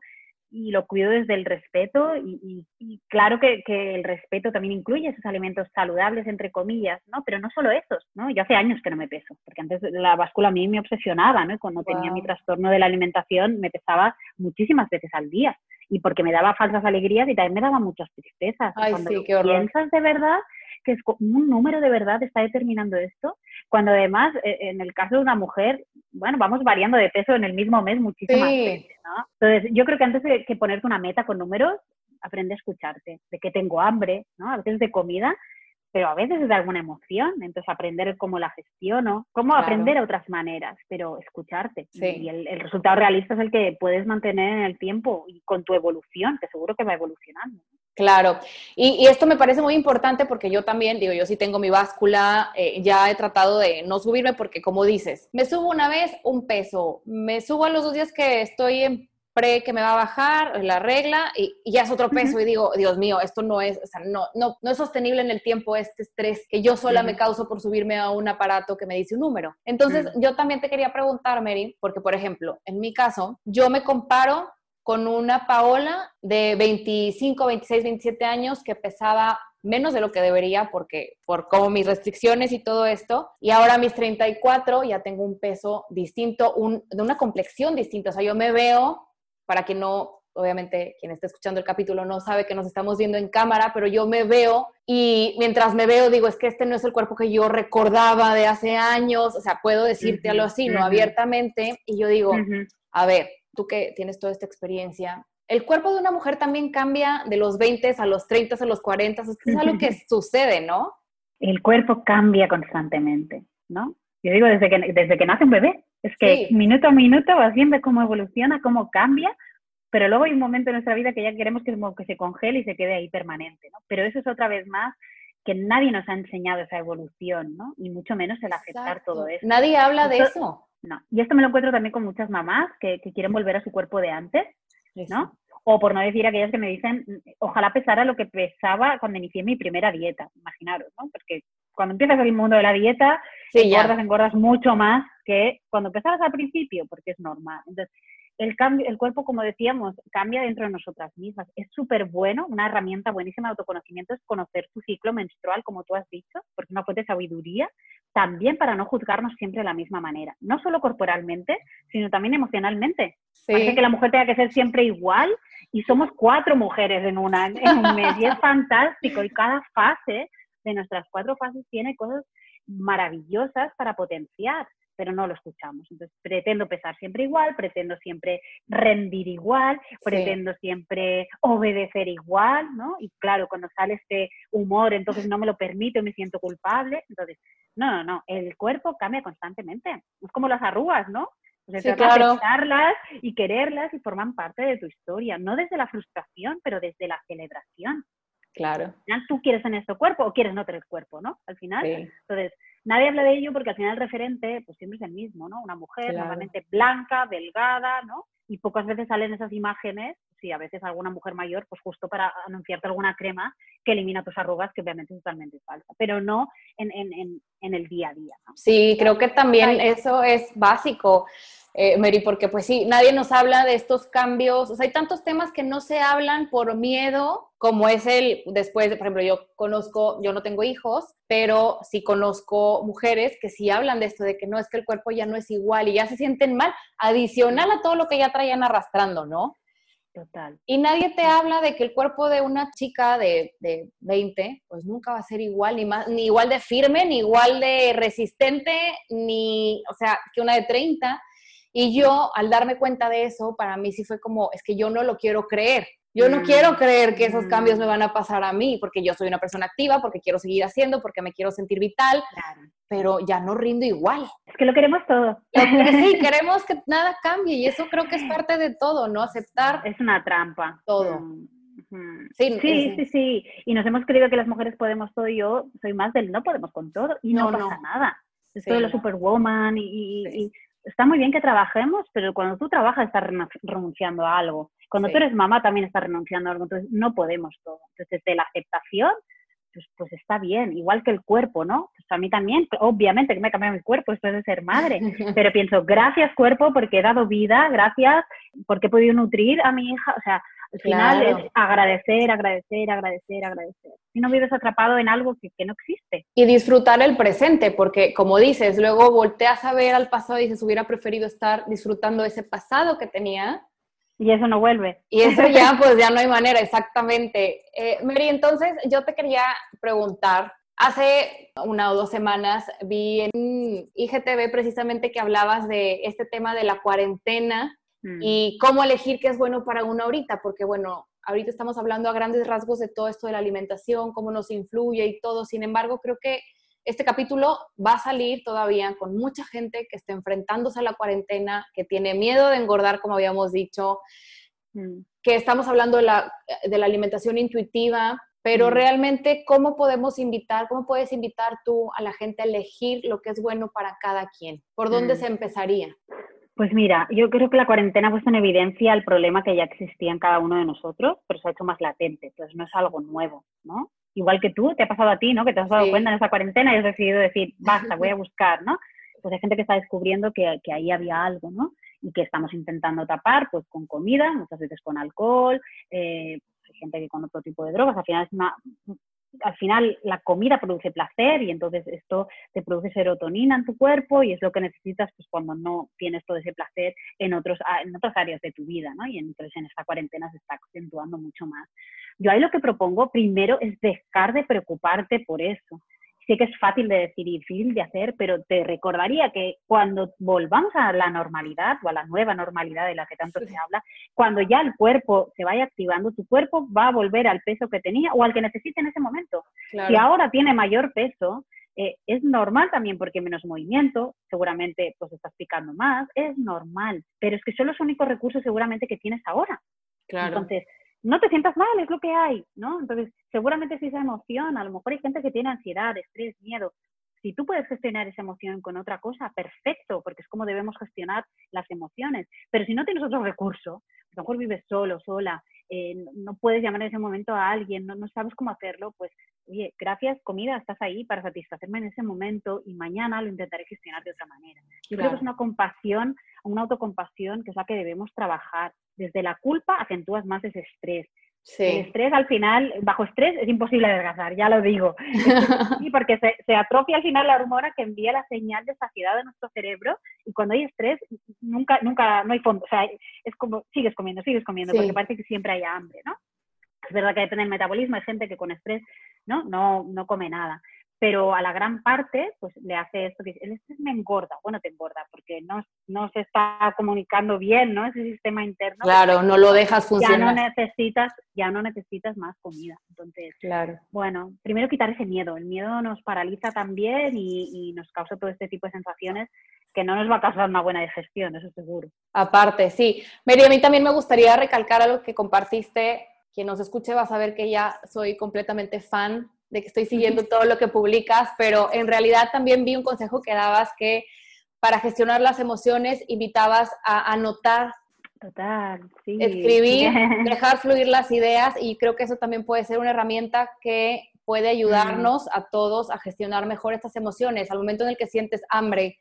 y lo cuido desde el respeto y, claro que, el respeto también incluye esos alimentos saludables, entre comillas, ¿no? Pero no solo esos, ¿no? Yo hace años que no me peso, porque antes la báscula a mí me obsesionaba, ¿no? cuando tenía mi trastorno de la alimentación me pesaba muchísimas veces al día y porque me daba falsas alegrías y también me daba muchas tristezas. Ay, cuando sí, qué piensas de verdad, que es un número de verdad está determinando esto, cuando además eh, en el caso de una mujer, bueno, vamos variando de peso en el mismo mes muchísimas veces, ¿no? Entonces, yo creo que antes de que ponerte una meta con números, aprende a escucharte, de que tengo hambre, ¿no? A veces de comida, pero a veces es de alguna emoción, entonces aprender cómo la gestiono, cómo aprender a otras maneras, pero escucharte. Y el, el, resultado realista es el que puedes mantener en el tiempo y con tu evolución, que seguro que va evolucionando. Claro, y, esto me parece muy importante porque yo también, digo, yo sí tengo mi báscula, eh, ya he tratado de no subirme porque como dices, me subo una vez un peso, me subo a los dos días que estoy en pre que me va a bajar la regla y, ya es otro peso y digo, Dios mío, esto no es, o sea, no, no, no es sostenible en el tiempo este estrés que yo sola me causo por subirme a un aparato que me dice un número. Entonces, yo también te quería preguntar, Mary, porque por ejemplo, en mi caso, yo me comparo con una Paola de 25, 26, 27 años que pesaba menos de lo que debería porque por como mis restricciones y todo esto. Y ahora a mis 34 ya tengo un peso distinto, de una complexión distinta. O sea, yo me veo, para que no, obviamente quien está escuchando el capítulo no sabe que nos estamos viendo en cámara, pero yo me veo y mientras me veo digo, es que este no es el cuerpo que yo recordaba de hace años. O sea, puedo decirte algo así, ¿no? Abiertamente. Y yo digo, a ver, tú que tienes toda esta experiencia, el cuerpo de una mujer también cambia de los 20 a los 30 a los 40, es algo que sucede, ¿no? El cuerpo cambia constantemente, ¿no? Yo digo desde que, desde que nace un bebé, es que minuto a minuto vas viendo cómo evoluciona, cómo cambia, pero luego hay un momento en nuestra vida que ya queremos que, que se congele y se quede ahí permanente, ¿no? Pero eso es otra vez más que nadie nos ha enseñado esa evolución, ¿no? Y mucho menos el aceptar todo eso. Nadie habla de eso. No. Y esto me lo encuentro también con muchas mamás que, quieren volver a su cuerpo de antes, ¿no? O por no decir aquellas que me dicen, ojalá pesara lo que pesaba cuando inicié mi primera dieta, imaginaros, ¿no? Porque cuando empiezas el mundo de la dieta, engordas, engordas mucho más que cuando empezabas al principio, porque es normal. Entonces, el, cambio, el cuerpo, como decíamos, cambia dentro de nosotras mismas. Es súper bueno, una herramienta buenísima de autoconocimiento es conocer tu ciclo menstrual, como tú has dicho, porque es una fuente de sabiduría, también para no juzgarnos siempre de la misma manera, no solo corporalmente, sino también emocionalmente. Parece que la mujer tenga que ser siempre igual y somos cuatro mujeres en, una, en un mes y es fantástico y cada fase de nuestras cuatro fases tiene cosas maravillosas para potenciar pero no lo escuchamos. Entonces, pretendo pesar siempre igual, pretendo siempre rendir igual, pretendo siempre obedecer igual, ¿no? Y claro, cuando sale este humor, entonces no me lo permito me siento culpable. Entonces, no, no, no, el cuerpo cambia constantemente. Es como las arrugas, ¿no? Pues sí, claro. y quererlas y forman parte de tu historia, no desde la frustración, pero desde la celebración. Claro. Al final tú quieres en este cuerpo o quieres no tener cuerpo, ¿no? Al final. Entonces, nadie habla de ello porque al final el referente, pues siempre es el mismo, ¿no? Una mujer normalmente blanca, delgada, ¿no? Y pocas veces salen esas imágenes, sí, a veces alguna mujer mayor, pues justo para anunciarte alguna crema que elimina tus arrugas, que obviamente es totalmente falsa, pero no en, en, en, en el día a día. ¿no? Sí, creo que también eso es básico. Eh, Mary, porque pues sí, nadie nos habla de estos cambios, o sea, hay tantos temas que no se hablan por miedo, como es el, después, por ejemplo, yo conozco, yo no tengo hijos, pero sí conozco mujeres que sí hablan de esto, de que no, es que el cuerpo ya no es igual y ya se sienten mal, adicional a todo lo que ya traían arrastrando, ¿no? Total. Y nadie te habla de que el cuerpo de una chica de, de 20, pues nunca va a ser igual, ni, más, ni igual de firme, ni igual de resistente, ni, o sea, que una de 30. Y yo, al darme cuenta de eso, para mí sí fue como, es que yo no lo quiero creer. Yo no quiero mm, creer que esos cambios me mm. van a pasar a mí, porque yo soy una persona activa, porque quiero seguir haciendo, porque me quiero sentir vital, pero ya no rindo igual. Es que lo queremos todo. Sí, queremos que nada cambie y eso creo que es parte de todo, ¿no? Aceptar. Es una trampa. Todo. Mm, sí, sí, sí, sí, Y nos hemos creído que las mujeres podemos todo y yo soy más del no podemos con todo y no, pasa nada. Esto de la superwoman y, está muy bien que trabajemos, pero cuando tú trabajas estás renunciando a algo. Cuando tú eres mamá también estás renunciando a algo, entonces no podemos todo. Entonces, desde la aceptación, pues, pues está bien, igual que el cuerpo, ¿no? Pues a mí también, obviamente que me cambiado mi cuerpo después de ser madre, pero pienso, gracias cuerpo porque he dado vida, gracias porque he podido nutrir a mi hija, o sea, al final es agradecer, agradecer, agradecer, agradecer. Si no vives atrapado en algo que, que, no existe. Y disfrutar el presente, porque como dices, luego volteas a ver al pasado y dices, hubiera preferido estar disfrutando ese pasado que tenía. Y eso no vuelve. Y eso ya, pues ya no hay manera, exactamente. Eh, Mary, entonces yo te quería preguntar, hace una o dos semanas vi en IGTV precisamente que hablabas de este tema de la cuarentena Mm. y cómo elegir qué es bueno para uno ahorita, porque bueno, ahorita estamos hablando a grandes rasgos de todo esto de la alimentación, cómo nos influye y todo, sin embargo, creo que este capítulo va a salir todavía con mucha gente que está enfrentándose a la cuarentena, que tiene miedo de engordar, como habíamos dicho, mm. que estamos hablando de la, de la alimentación intuitiva, pero mm. realmente, ¿cómo podemos invitar, cómo puedes invitar tú a la gente a elegir lo que es bueno para cada quien? ¿Por dónde se empezaría? Pues mira, yo creo que la cuarentena ha puesto en evidencia el problema que ya existía en cada uno de nosotros, pero se ha hecho más latente, entonces no es algo nuevo, ¿no? Igual que tú, te ha pasado a ti, ¿no? Que te has dado cuenta en esa cuarentena y has decidido decir, basta, voy a buscar, ¿no? Pues hay gente que está descubriendo que, que ahí había algo, ¿no? Y que estamos intentando tapar, pues con comida, muchas veces con alcohol, eh, hay gente que con otro tipo de drogas, al final es una, al final la comida produce placer y entonces esto te produce serotonina en tu cuerpo y es lo que necesitas pues cuando no tienes todo ese placer en, otros, en otras áreas de tu vida, ¿no? Y entonces en esta cuarentena se está acentuando mucho más. Yo ahí lo que propongo primero es dejar de preocuparte por eso sé que es fácil de decir y difícil de hacer, pero te recordaría que cuando volvamos a la normalidad o a la nueva normalidad de la que tanto se habla, cuando ya el cuerpo se vaya activando, tu cuerpo va a volver al peso que tenía o al que necesite en ese momento. Si ahora tiene mayor peso, eh, es normal también porque menos movimiento, seguramente pues estás picando más, es normal, pero es que son los únicos recursos seguramente que tienes ahora. Claro. Entonces, no te sientas mal, es lo que hay, ¿no? Entonces, seguramente si esa emoción, a lo mejor hay gente que tiene ansiedad, estrés, miedo. Si tú puedes gestionar esa emoción con otra cosa, perfecto, porque es como debemos gestionar las emociones. Pero si no tienes otro recurso, a lo mejor vives solo, sola, eh, no puedes llamar en ese momento a alguien, no, no sabes cómo hacerlo, pues, oye, gracias, comida, estás ahí para satisfacerme en ese momento y mañana lo intentaré gestionar de otra manera. Yo creo que es una compasión, una autocompasión que es la que debemos trabajar. Desde la culpa acentúas más ese estrés. El estrés al final, bajo estrés es imposible adelgazar, ya lo digo. Sí, porque se, se, atrofia al final la hormona que envía la señal de saciedad de nuestro cerebro y cuando hay estrés nunca, nunca, no hay fondo. O sea, es como, sigues comiendo, sigues comiendo, porque parece que siempre hay hambre, ¿no? Es verdad que depende del metabolismo, hay gente que con estrés ¿no? No, no come nada pero a la gran parte pues le hace esto que el estrés me engorda, bueno te engorda porque no, no se está comunicando bien, ¿no? Ese sistema interno. Claro, no lo dejas funcionar. Ya no necesitas, ya no necesitas más comida. Entonces, claro. bueno, primero quitar ese miedo. El miedo nos paraliza también y, y nos causa todo este tipo de sensaciones que no nos va a causar una buena digestión, eso seguro. Aparte, sí. Mary, a mí también me gustaría recalcar algo que compartiste. Quien nos escuche va a saber que ya soy completamente fan de que estoy siguiendo todo lo que publicas, pero en realidad también vi un consejo que dabas que para gestionar las emociones invitabas a anotar. Total, sí. Escribir, dejar fluir las ideas y creo que eso también puede ser una herramienta que puede ayudarnos a todos a gestionar mejor estas emociones. Al momento en el que sientes hambre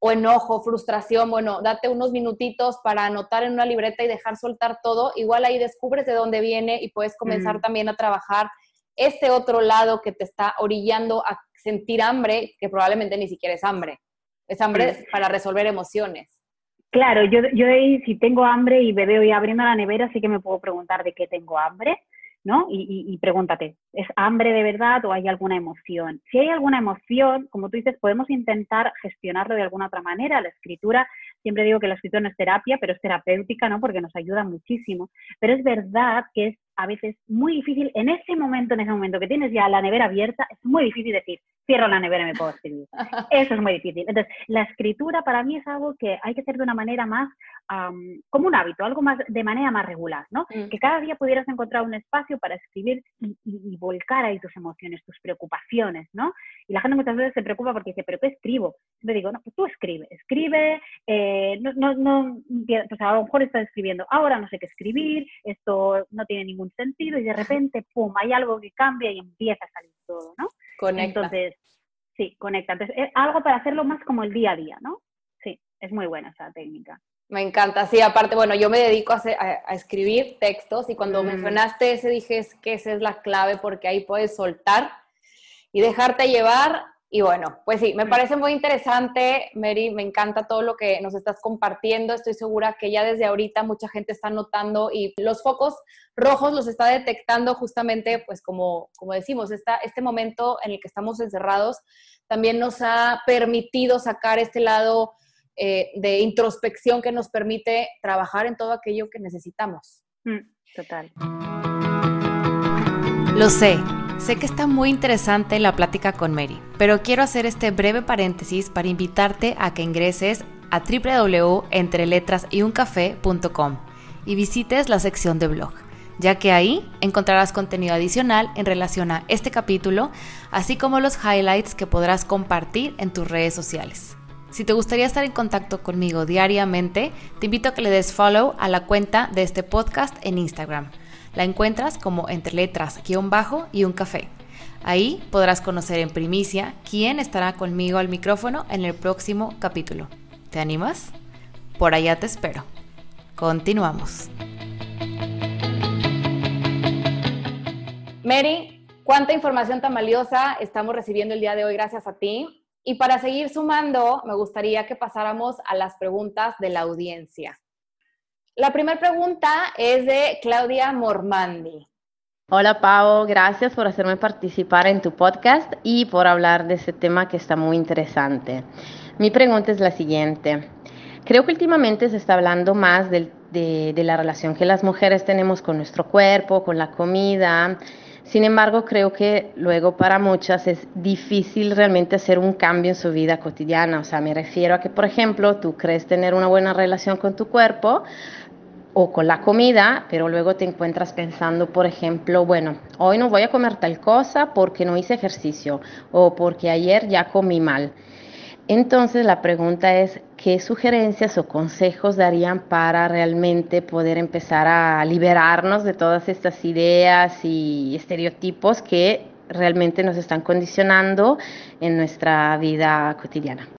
o enojo, frustración, bueno, date unos minutitos para anotar en una libreta y dejar soltar todo. Igual ahí descubres de dónde viene y puedes comenzar también a trabajar este otro lado que te está orillando a sentir hambre, que probablemente ni siquiera es hambre. Es hambre para resolver emociones. Claro, yo, yo si tengo hambre y me veo y abriendo la nevera, sí que me puedo preguntar de qué tengo hambre, ¿no? Y, y, pregúntate, ¿es hambre de verdad o hay alguna emoción? Si hay alguna emoción, como tú dices, podemos intentar gestionarlo de alguna otra manera. La escritura, siempre digo que la escritura no es terapia, pero es terapéutica, ¿no? Porque nos ayuda muchísimo. Pero es verdad que es a veces muy difícil, en ese momento, en ese momento que tienes ya la nevera abierta, es muy difícil decir, cierro la nevera y me puedo escribir. Eso es muy difícil. Entonces, la escritura para mí es algo que hay que hacer de una manera más, como un hábito, algo más de manera más regular, ¿no? Mm. Que cada día pudieras encontrar un espacio para escribir y, volcar ahí tus emociones, tus preocupaciones, ¿no? Y la gente muchas veces se preocupa porque dice, ¿pero qué escribo? Yo digo, no, pues tú escribe, escribe, eh, no, no, no, pues a lo mejor estás escribiendo, ahora no sé qué escribir, esto no tiene ningún sentido y de repente, ¡pum!, hay algo que cambia y empieza a salir todo, ¿no? Conecta. Entonces, sí, conecta. Entonces, es algo para hacerlo más como el día a día, ¿no? Sí, es muy buena esa técnica. Me encanta, sí, aparte, bueno, yo me dedico a, a, escribir textos y cuando mm. mencionaste ese dije es que esa es la clave porque ahí puedes soltar y dejarte llevar y bueno, pues sí, me mm. parece muy interesante, Mary, me encanta todo lo que nos estás compartiendo. Estoy segura que ya desde ahorita mucha gente está notando y los focos rojos los está detectando justamente, pues como, como decimos, esta, este momento en el que estamos encerrados también nos ha permitido sacar este lado eh, de introspección que nos permite trabajar en todo aquello que necesitamos. Mm, total. Lo sé Sé que está muy interesante la plática con Mary, pero quiero hacer este breve paréntesis para invitarte a que ingreses a www.entreletrasyuncafé.com y visites la sección de blog, ya que ahí encontrarás contenido adicional en relación a este capítulo, así como los highlights que podrás compartir en tus redes sociales. Si te gustaría estar en contacto conmigo diariamente, te invito a que le des follow a la cuenta de este podcast en Instagram la encuentras como entre letras, guion bajo y un café. Ahí podrás conocer en primicia quién estará conmigo al micrófono en el próximo capítulo. ¿Te animas? Por allá te espero. Continuamos. Mary, cuánta información tan valiosa estamos recibiendo el día de hoy gracias a ti. Y para seguir sumando, me gustaría que pasáramos a las preguntas de la audiencia. La primera pregunta es de Claudia Mormandi. Hola Pau, gracias por hacerme participar en tu podcast y por hablar de ese tema que está muy interesante. Mi pregunta es la siguiente. Creo que últimamente se está hablando más de, de la relación que las mujeres tenemos con nuestro cuerpo, con la comida. Sin embargo, creo que luego para muchas es difícil realmente hacer un cambio en su vida cotidiana. O sea, me refiero a que, por ejemplo, tú crees tener una buena relación con tu cuerpo, o con la comida, pero luego te encuentras pensando, por ejemplo, bueno, hoy no voy a comer tal cosa porque no hice ejercicio o porque ayer ya comí mal. Entonces la pregunta es, ¿qué sugerencias o consejos darían para realmente poder empezar a liberarnos de todas estas ideas y estereotipos que realmente nos están condicionando en nuestra vida cotidiana?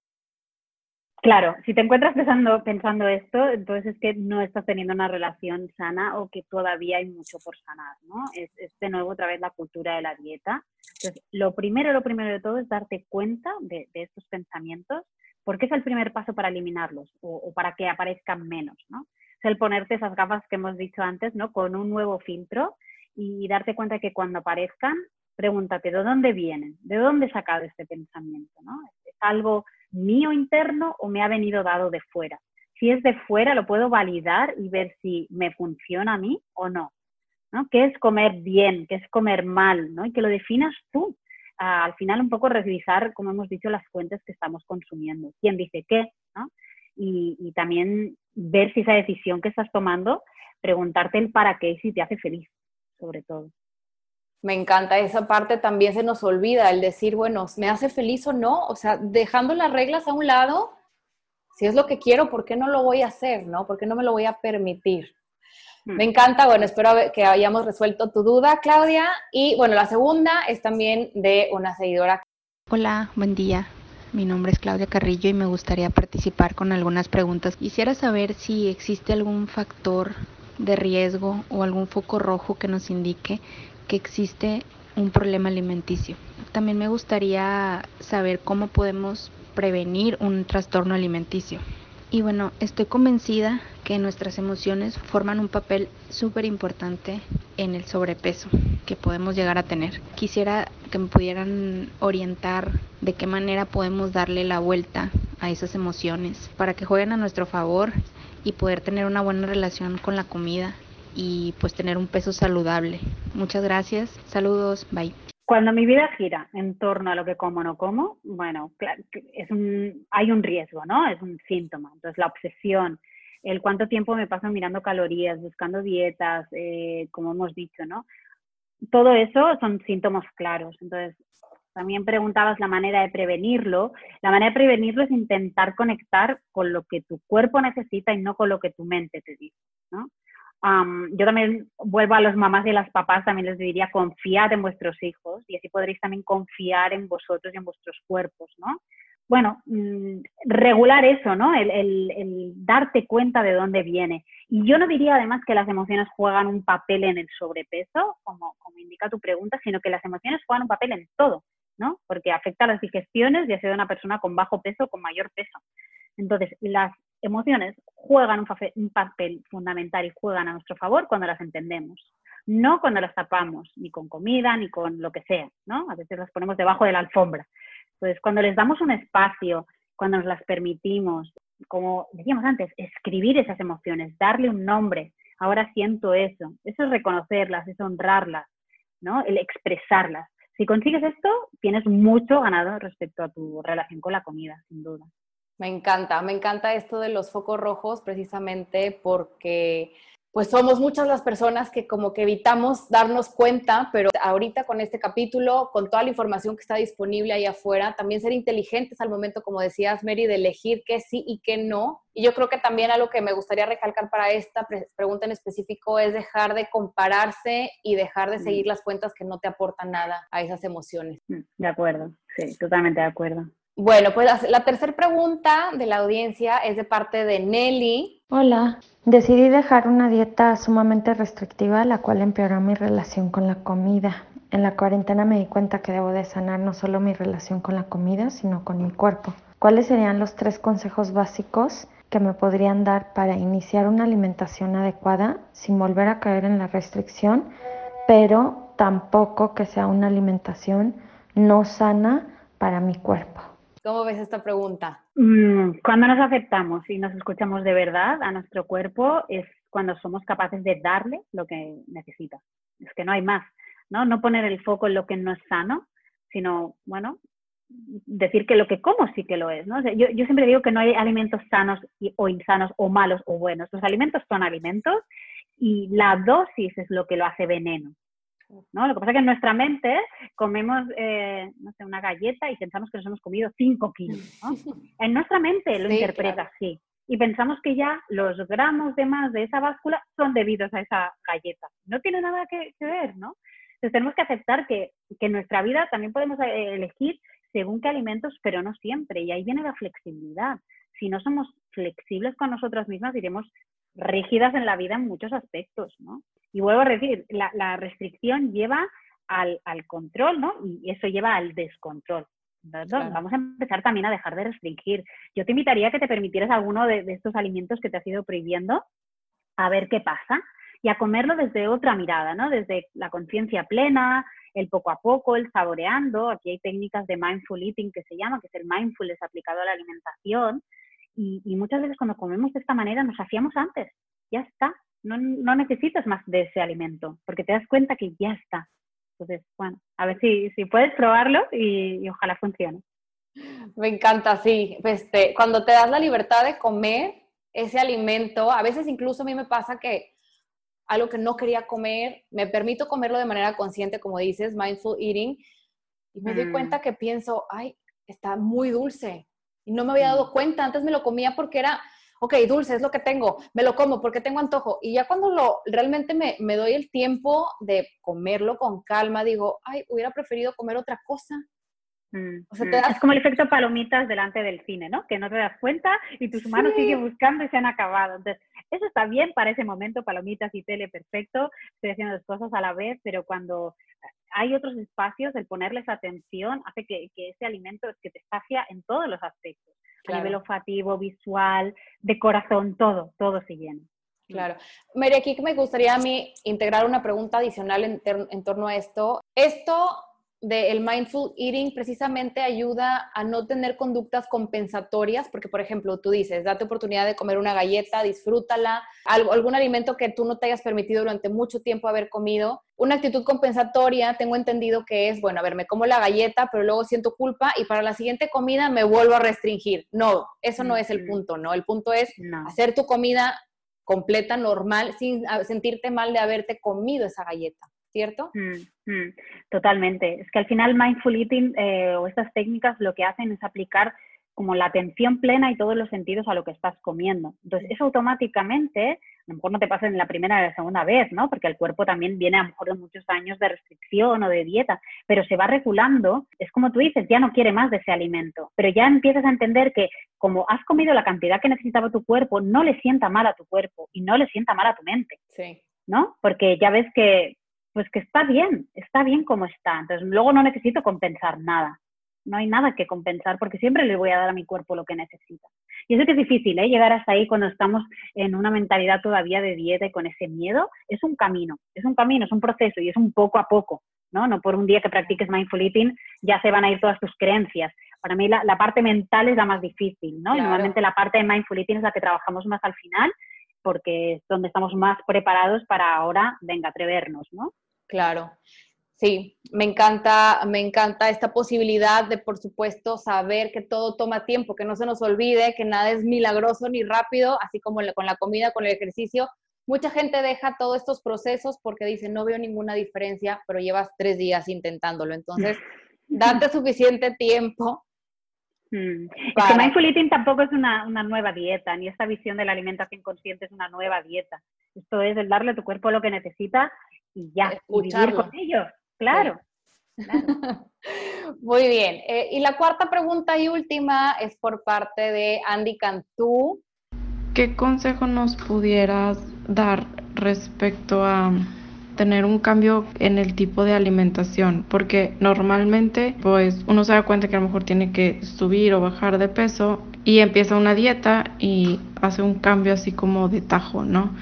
Claro, si te encuentras pensando, esto, entonces es que no estás teniendo una relación sana o que todavía hay mucho por sanar, ¿no? Es, de nuevo otra vez la cultura de la dieta. Entonces, lo primero, lo primero de todo es darte cuenta de, estos pensamientos, porque es el primer paso para eliminarlos o, para que aparezcan menos, ¿no? Es el ponerte esas gafas que hemos dicho antes, ¿no? Con un nuevo filtro y darte cuenta que cuando aparezcan, pregúntate, ¿de dónde vienen? ¿De dónde he sacado este pensamiento, ¿no? ¿Es algo mío interno o me ha venido dado de fuera. Si es de fuera, lo puedo validar y ver si me funciona a mí o no. ¿no? ¿Qué es comer bien? ¿Qué es comer mal? ¿no? Y que lo definas tú. Ah, al final, un poco revisar, como hemos dicho, las fuentes que estamos consumiendo. ¿Quién dice qué? Y, y también ver si esa decisión que estás tomando, preguntarte el para qué si te hace feliz, sobre todo. Me encanta esa parte, también se nos olvida el decir, bueno, ¿me hace feliz o no? O sea, dejando las reglas a un lado, si es lo que quiero, ¿por qué no lo voy a hacer? ¿No? ¿Por qué no me lo voy a permitir? Hmm. Me encanta, bueno, espero que hayamos resuelto tu duda, Claudia. Y bueno, la segunda es también de una seguidora. Hola, buen día. Mi nombre es Claudia Carrillo y me gustaría participar con algunas preguntas. Quisiera saber si existe algún factor de riesgo o algún foco rojo que nos indique que existe un problema alimenticio. También me gustaría saber cómo podemos prevenir un trastorno alimenticio. Y bueno, estoy convencida que nuestras emociones forman un papel súper importante en el sobrepeso que podemos llegar a tener. Quisiera que me pudieran orientar de qué manera podemos darle la vuelta a esas emociones para que jueguen a nuestro favor y poder tener una buena relación con la comida y pues tener un peso saludable. Muchas gracias. Saludos. Bye. Cuando mi vida gira en torno a lo que como o no como, bueno, es un, hay un riesgo, ¿no? Es un síntoma. Entonces, la obsesión, el cuánto tiempo me paso mirando calorías, buscando dietas, eh, como hemos dicho, ¿no? Todo eso son síntomas claros. Entonces, también preguntabas la manera de prevenirlo. La manera de prevenirlo es intentar conectar con lo que tu cuerpo necesita y no con lo que tu mente te dice, ¿no? Yo también vuelvo a los mamás y las papás, también les diría confiad en vuestros hijos y así podréis también confiar en vosotros y en vuestros cuerpos, ¿no? Bueno, mm, regular eso, ¿no? El, el, darte cuenta de dónde viene. Y yo no diría además que las emociones juegan un papel en el sobrepeso, como, como indica tu pregunta, sino que las emociones juegan un papel en todo, ¿no? Porque afecta a las digestiones, ya sea de una persona con bajo peso o con mayor peso. Entonces, las emociones juegan un, papel fundamental y juegan a nuestro favor cuando las entendemos, no cuando las tapamos, ni con comida, ni con lo que sea, ¿no? A veces las ponemos debajo de la alfombra. Entonces, cuando les damos un espacio, cuando nos las permitimos, como decíamos antes, escribir esas emociones, darle un nombre, ahora siento eso, eso es reconocerlas, es honrarlas, ¿no? El expresarlas. Si consigues esto, tienes mucho ganado respecto a tu relación con la comida, sin duda. Me encanta, me encanta esto de los focos rojos precisamente porque pues somos muchas las personas que como que evitamos darnos cuenta, pero ahorita con este capítulo, con toda la información que está disponible ahí afuera, también ser inteligentes al momento, como decías, Mary, de elegir qué sí y qué no. Y yo creo que también algo que me gustaría recalcar para esta pregunta en específico es dejar de compararse y dejar de mm. seguir las cuentas que no te aportan nada a esas emociones. Mm, de acuerdo, sí, totalmente de acuerdo. Bueno, pues la tercera pregunta de la audiencia es de parte de Nelly. Hola, decidí dejar una dieta sumamente restrictiva, la cual empeoró mi relación con la comida. En la cuarentena me di cuenta que debo de sanar no solo mi relación con la comida, sino con mi cuerpo. ¿Cuáles serían los tres consejos básicos que me podrían dar para iniciar una alimentación adecuada sin volver a caer en la restricción, pero tampoco que sea una alimentación no sana para mi cuerpo? ¿Cómo ves esta pregunta? Mm, cuando nos aceptamos y nos escuchamos de verdad a nuestro cuerpo es cuando somos capaces de darle lo que necesita. Es que no hay más, ¿no? No poner el foco en lo que no es sano, sino, bueno, decir que lo que como sí que lo es, ¿no? yo, yo, siempre digo que no hay alimentos sanos o insanos o malos o buenos. Los alimentos son alimentos y la dosis es lo que lo hace veneno. ¿No? Lo que pasa es que en nuestra mente comemos, eh, no sé, una galleta y pensamos que nos hemos comido 5 kilos, ¿no? En nuestra mente lo interpreta así. Y pensamos que ya los gramos de más de esa báscula son debidos a esa galleta. No tiene nada que, ver, ¿no? Entonces tenemos que aceptar que, que en nuestra vida también podemos eh, elegir según qué alimentos, pero no siempre. Y ahí viene la flexibilidad. Si no somos flexibles con nosotras mismas, iremos rígidas en la vida en muchos aspectos, ¿no? Y vuelvo a decir, la, restricción lleva al, control, ¿no? Y eso lleva al descontrol. Vamos a empezar también a dejar de restringir. Yo te invitaría a que te permitieras alguno de, de estos alimentos que te has ido prohibiendo, a ver qué pasa y a comerlo desde otra mirada, ¿no? Desde la conciencia plena, el poco a poco, el saboreando. Aquí hay técnicas de mindful eating que se llama, que es el mindfulness aplicado a la alimentación. Y, muchas veces cuando comemos de esta manera nos hacíamos antes, ya está. No, necesitas más de ese alimento, porque te das cuenta que ya está. Entonces, bueno, a ver si, si puedes probarlo y, ojalá funcione. Me encanta, sí. Este, cuando te das la libertad de comer ese alimento, a veces incluso a mí me pasa que algo que no quería comer, me permito comerlo de manera consciente, como dices, mindful eating, y me doy mm. cuenta que pienso, ay, está muy dulce. Y no me había dado cuenta, antes me lo comía porque era, ok, dulce es lo que tengo, me lo como porque tengo antojo. Y ya cuando lo realmente me, me doy el tiempo de comerlo con calma, digo, ay, hubiera preferido comer otra cosa. Mm, o sea, te Es como el efecto palomitas delante del cine, ¿no? Que no te das cuenta y tus manos siguen buscando y se han acabado. Entonces, eso está bien para ese momento, palomitas y tele, perfecto, estoy haciendo dos cosas a la vez, pero cuando hay otros espacios, el ponerles atención hace que, ese alimento que te sacia en todos los aspectos, a nivel olfativo, visual, de corazón, todo, todo se llena. Claro. María, aquí me gustaría a mí integrar una pregunta adicional en, en torno a esto. Esto del mindful eating precisamente ayuda a no tener conductas compensatorias, porque por ejemplo tú dices, date oportunidad de comer una galleta, disfrútala, algo, algún alimento que tú no te hayas permitido durante mucho tiempo haber comido. Una actitud compensatoria, tengo entendido que es, bueno, a ver, me como la galleta, pero luego siento culpa y para la siguiente comida me vuelvo a restringir. No, eso no es el punto, ¿no? El punto es hacer tu comida completa, normal, sin sentirte mal de haberte comido esa galleta. ¿Cierto? Mm, mm, totalmente. Es que al final mindful eating eh, o estas técnicas lo que hacen es aplicar como la atención plena y todos los sentidos a lo que estás comiendo. Entonces, eso automáticamente, a lo mejor no te pasa en la primera o la segunda vez, ¿no? Porque el cuerpo también viene a lo mejor de muchos años de restricción o de dieta, pero se va regulando. Es como tú dices, ya no quiere más de ese alimento, pero ya empiezas a entender que como has comido la cantidad que necesitaba tu cuerpo, no le sienta mal a tu cuerpo y no le sienta mal a tu mente. Sí. ¿no? Porque ya ves que pues que está bien, está bien como está. Entonces, luego no necesito compensar nada. No hay nada que compensar porque siempre le voy a dar a mi cuerpo lo que necesita. Y eso que es difícil, ¿eh? Llegar hasta ahí cuando estamos en una mentalidad todavía de dieta y con ese miedo, es un camino, es un camino, es un proceso y es un poco a poco, ¿no? No por un día que practiques mindful eating ya se van a ir todas tus creencias. Para mí la, parte mental es la más difícil, ¿no? normalmente la parte de mindful eating es la que trabajamos más al final porque es donde estamos más preparados para ahora, venga, atrevernos, ¿no? Claro. Sí, me encanta, me encanta esta posibilidad de, por supuesto, saber que todo toma tiempo, que no se nos olvide, que nada es milagroso ni rápido, así como con la comida, con el ejercicio. Mucha gente deja todos estos procesos porque dice, no veo ninguna diferencia, pero llevas tres días intentándolo. Entonces, date suficiente tiempo Mm. Es que mindful eating tampoco es una, nueva dieta, ni esta visión de la alimentación consciente es una nueva dieta. Esto es el darle a tu cuerpo lo que necesita y ya, y vivir con ello. Claro. Muy bien. Eh, y la cuarta pregunta y última es por parte de Andy Cantú. ¿Qué consejo nos pudieras dar respecto a tener un cambio en el tipo de alimentación, porque normalmente pues uno se da cuenta que a lo mejor tiene que subir o bajar de peso y empieza una dieta y hace un cambio así como de tajo, ¿no?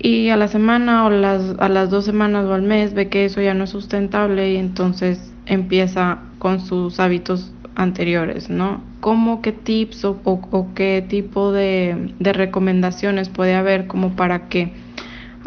Y a la semana o las, a las dos semanas o al mes ve que eso ya no es sustentable y entonces empieza con sus hábitos anteriores, ¿no? ¿Cómo qué tips o, o qué tipo de, de recomendaciones puede haber como para que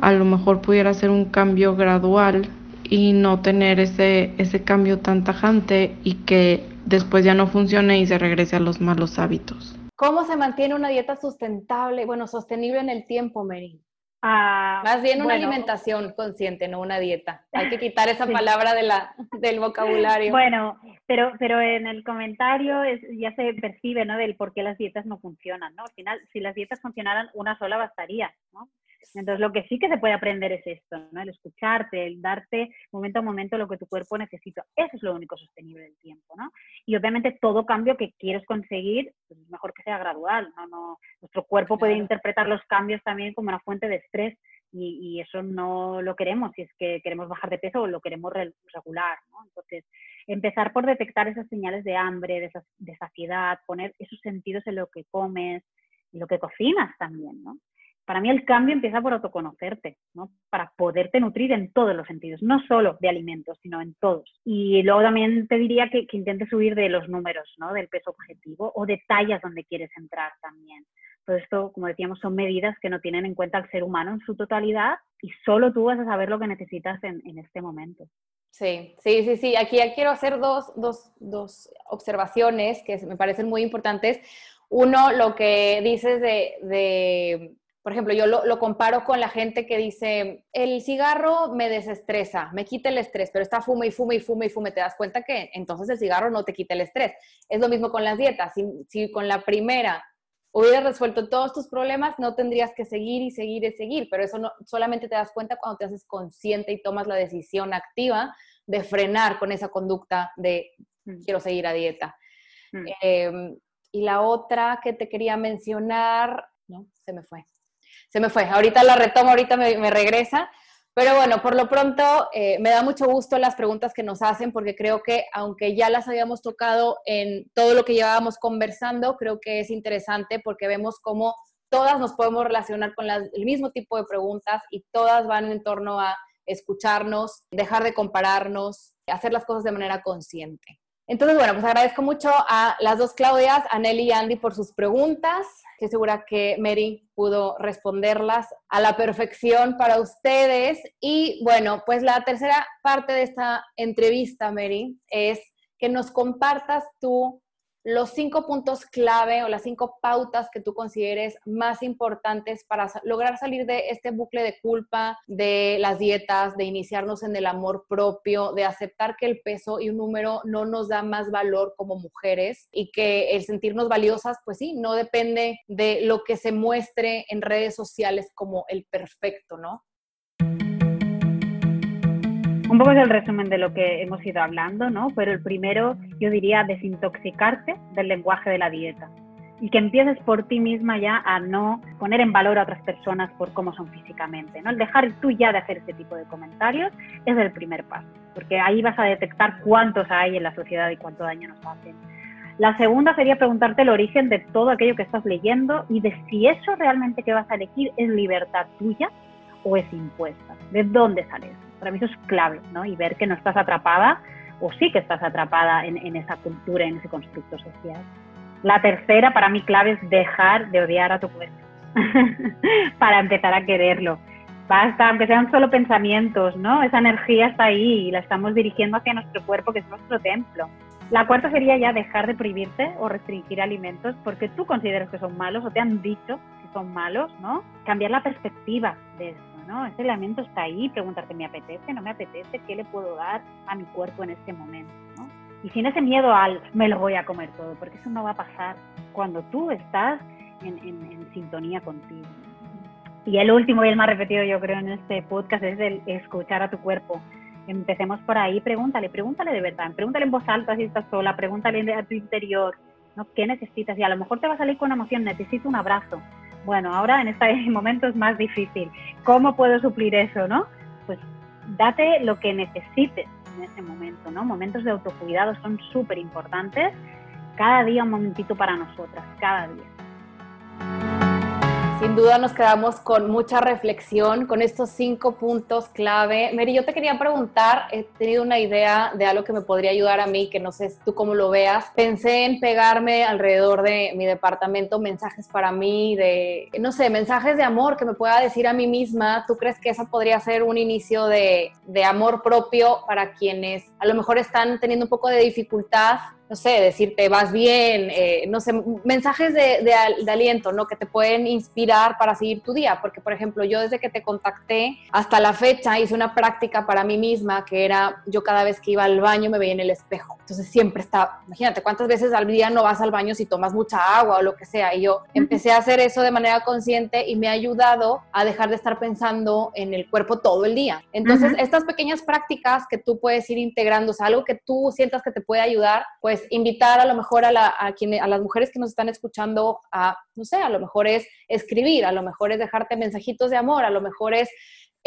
a lo mejor pudiera ser un cambio gradual y no tener ese, ese cambio tan tajante y que después ya no funcione y se regrese a los malos hábitos. ¿Cómo se mantiene una dieta sustentable, bueno, sostenible en el tiempo, Mary? Ah, Más bien una alimentación consciente, no una dieta. Hay que quitar esa palabra de la, del vocabulario. Bueno, pero, pero en el comentario ya se percibe, ¿no? Del por qué las dietas no funcionan, ¿no? Al final, si las dietas funcionaran, una sola bastaría, ¿no? Entonces, lo que sí que se puede aprender es esto, ¿no? El escucharte, el darte momento a momento lo que tu cuerpo necesita. Eso es lo único sostenible del tiempo, ¿no? Y obviamente todo cambio que quieres conseguir, pues es mejor que sea gradual, ¿no? no nuestro cuerpo puede interpretar los cambios también como una fuente de estrés y, y, eso no lo queremos si es que queremos bajar de peso o lo queremos regular, ¿no? Entonces, empezar por detectar esas señales de hambre, de, de saciedad, poner esos sentidos en lo que comes, en lo que cocinas también, ¿no? Para mí el cambio empieza por autoconocerte, ¿no? Para poderte nutrir en todos los sentidos, no solo de alimentos, sino en todos. Y luego también te diría que, intentes huir de los números, ¿no? Del peso objetivo o de tallas donde quieres entrar también. Todo esto, como decíamos, son medidas que no tienen en cuenta al ser humano en su totalidad y solo tú vas a saber lo que necesitas en, este momento. Sí, sí, sí, sí. Aquí quiero hacer dos, dos, dos observaciones que me parecen muy importantes. Uno, lo que dices de por ejemplo, yo lo, comparo con la gente que dice, el cigarro me desestresa, me quita el estrés, pero está fume y fume y fume y fume. Te das cuenta que entonces el cigarro no te quita el estrés. Es lo mismo con las dietas. Si, con la primera hubieras resuelto todos tus problemas, no tendrías que seguir y seguir y seguir, pero eso no, solamente te das cuenta cuando te haces consciente y tomas la decisión activa de frenar con esa conducta de mm. quiero seguir a dieta. Mm. Em, y la otra que te quería mencionar, no, se me fue se me fue. Ahorita la retomo, ahorita me, regresa. Pero bueno, por lo pronto eh, me da mucho gusto las preguntas que nos hacen porque creo que aunque ya las habíamos tocado en todo lo que llevábamos conversando, creo que es interesante porque vemos cómo todas nos podemos relacionar con el mismo tipo de preguntas y todas van en torno a escucharnos, dejar de compararnos, hacer las cosas de manera consciente. Entonces, bueno, pues agradezco mucho a las dos Claudias, a Nelly y Andy por sus preguntas. Estoy segura que Mary pudo responderlas a la perfección para ustedes. Y bueno, pues la tercera parte de esta entrevista, Mary, es que nos compartas tú los cinco puntos clave o las cinco pautas que tú consideres más importantes para lograr salir de este bucle de culpa, de las dietas, de iniciarnos en el amor propio, de aceptar que el peso y un número no nos da más valor como mujeres y que el sentirnos valiosas, pues sí, no depende de lo que se muestre en redes sociales como el perfecto, ¿no? Un poco es el resumen de lo que hemos ido hablando, ¿no? Pero el primero, yo diría, desintoxicarte del lenguaje de la dieta y que empieces por ti misma ya a no poner en valor a otras personas por cómo son físicamente, ¿no? El dejar tú ya de hacer ese tipo de comentarios es el primer paso, porque ahí vas a detectar cuántos hay en la sociedad y cuánto daño nos hacen. La segunda sería preguntarte el origen de todo aquello que estás leyendo y de si eso realmente que vas a elegir es libertad tuya o es impuesta. ¿De dónde sale eso? Para mí eso es clave, ¿no? Y ver que no estás atrapada o sí que estás atrapada en, esa cultura, en ese constructo social. La tercera, para mí clave, es dejar de odiar a tu cuerpo para empezar a quererlo. Basta, aunque sean solo pensamientos, ¿no? Esa energía está ahí y la estamos dirigiendo hacia nuestro cuerpo, que es nuestro templo. La cuarta sería ya dejar de prohibirte o restringir alimentos porque tú consideras que son malos o te han dicho que son malos, ¿no? Cambiar la perspectiva de eso ¿no? Ese elemento está ahí, preguntarte, ¿me apetece? ¿No me apetece? ¿Qué le puedo dar a mi cuerpo en este momento? ¿no? Y sin ese miedo al, me lo voy a comer todo, porque eso no va a pasar cuando tú estás en, en, sintonía contigo. Y el último y el más repetido, yo creo, en este podcast es el escuchar a tu cuerpo. Empecemos por ahí, pregúntale, pregúntale de verdad, pregúntale en voz alta si estás sola, pregúntale a tu interior, ¿no? ¿Qué necesitas? Y a lo mejor te va a salir con emoción, necesito un abrazo, bueno, ahora en este momento es más difícil. ¿Cómo puedo suplir eso, no? Pues date lo que necesites en ese momento, ¿no? Momentos de autocuidado son súper importantes. Cada día un momentito para nosotras, cada día. Sin duda nos quedamos con mucha reflexión, con estos cinco puntos clave. Mary, yo te quería preguntar, he tenido una idea de algo que me podría ayudar a mí, que no sé tú cómo lo veas. Pensé en pegarme alrededor de mi departamento mensajes para mí, de, no sé, mensajes de amor que me pueda decir a mí misma. ¿Tú crees que eso podría ser un inicio de, de amor propio para quienes a lo mejor están teniendo un poco de dificultad no sé, decirte vas bien, eh, no sé, mensajes de, de, aliento, ¿no? Que te pueden inspirar para seguir tu día. Porque, por ejemplo, yo desde que te contacté hasta la fecha hice una práctica para mí misma que era yo cada vez que iba al baño me veía en el espejo. Entonces siempre estaba, imagínate cuántas veces al día no vas al baño si tomas mucha agua o lo que sea. Y yo empecé a hacer eso de manera consciente y me ha ayudado a dejar de estar pensando en el cuerpo todo el día. Entonces, estas pequeñas prácticas que tú puedes ir integrando, o sea, algo que tú sientas que te puede ayudar, pues invitar a lo mejor a, la, a, a las mujeres que nos están escuchando a, no sé, a lo mejor es escribir, a lo mejor es dejarte mensajitos de amor, a lo mejor es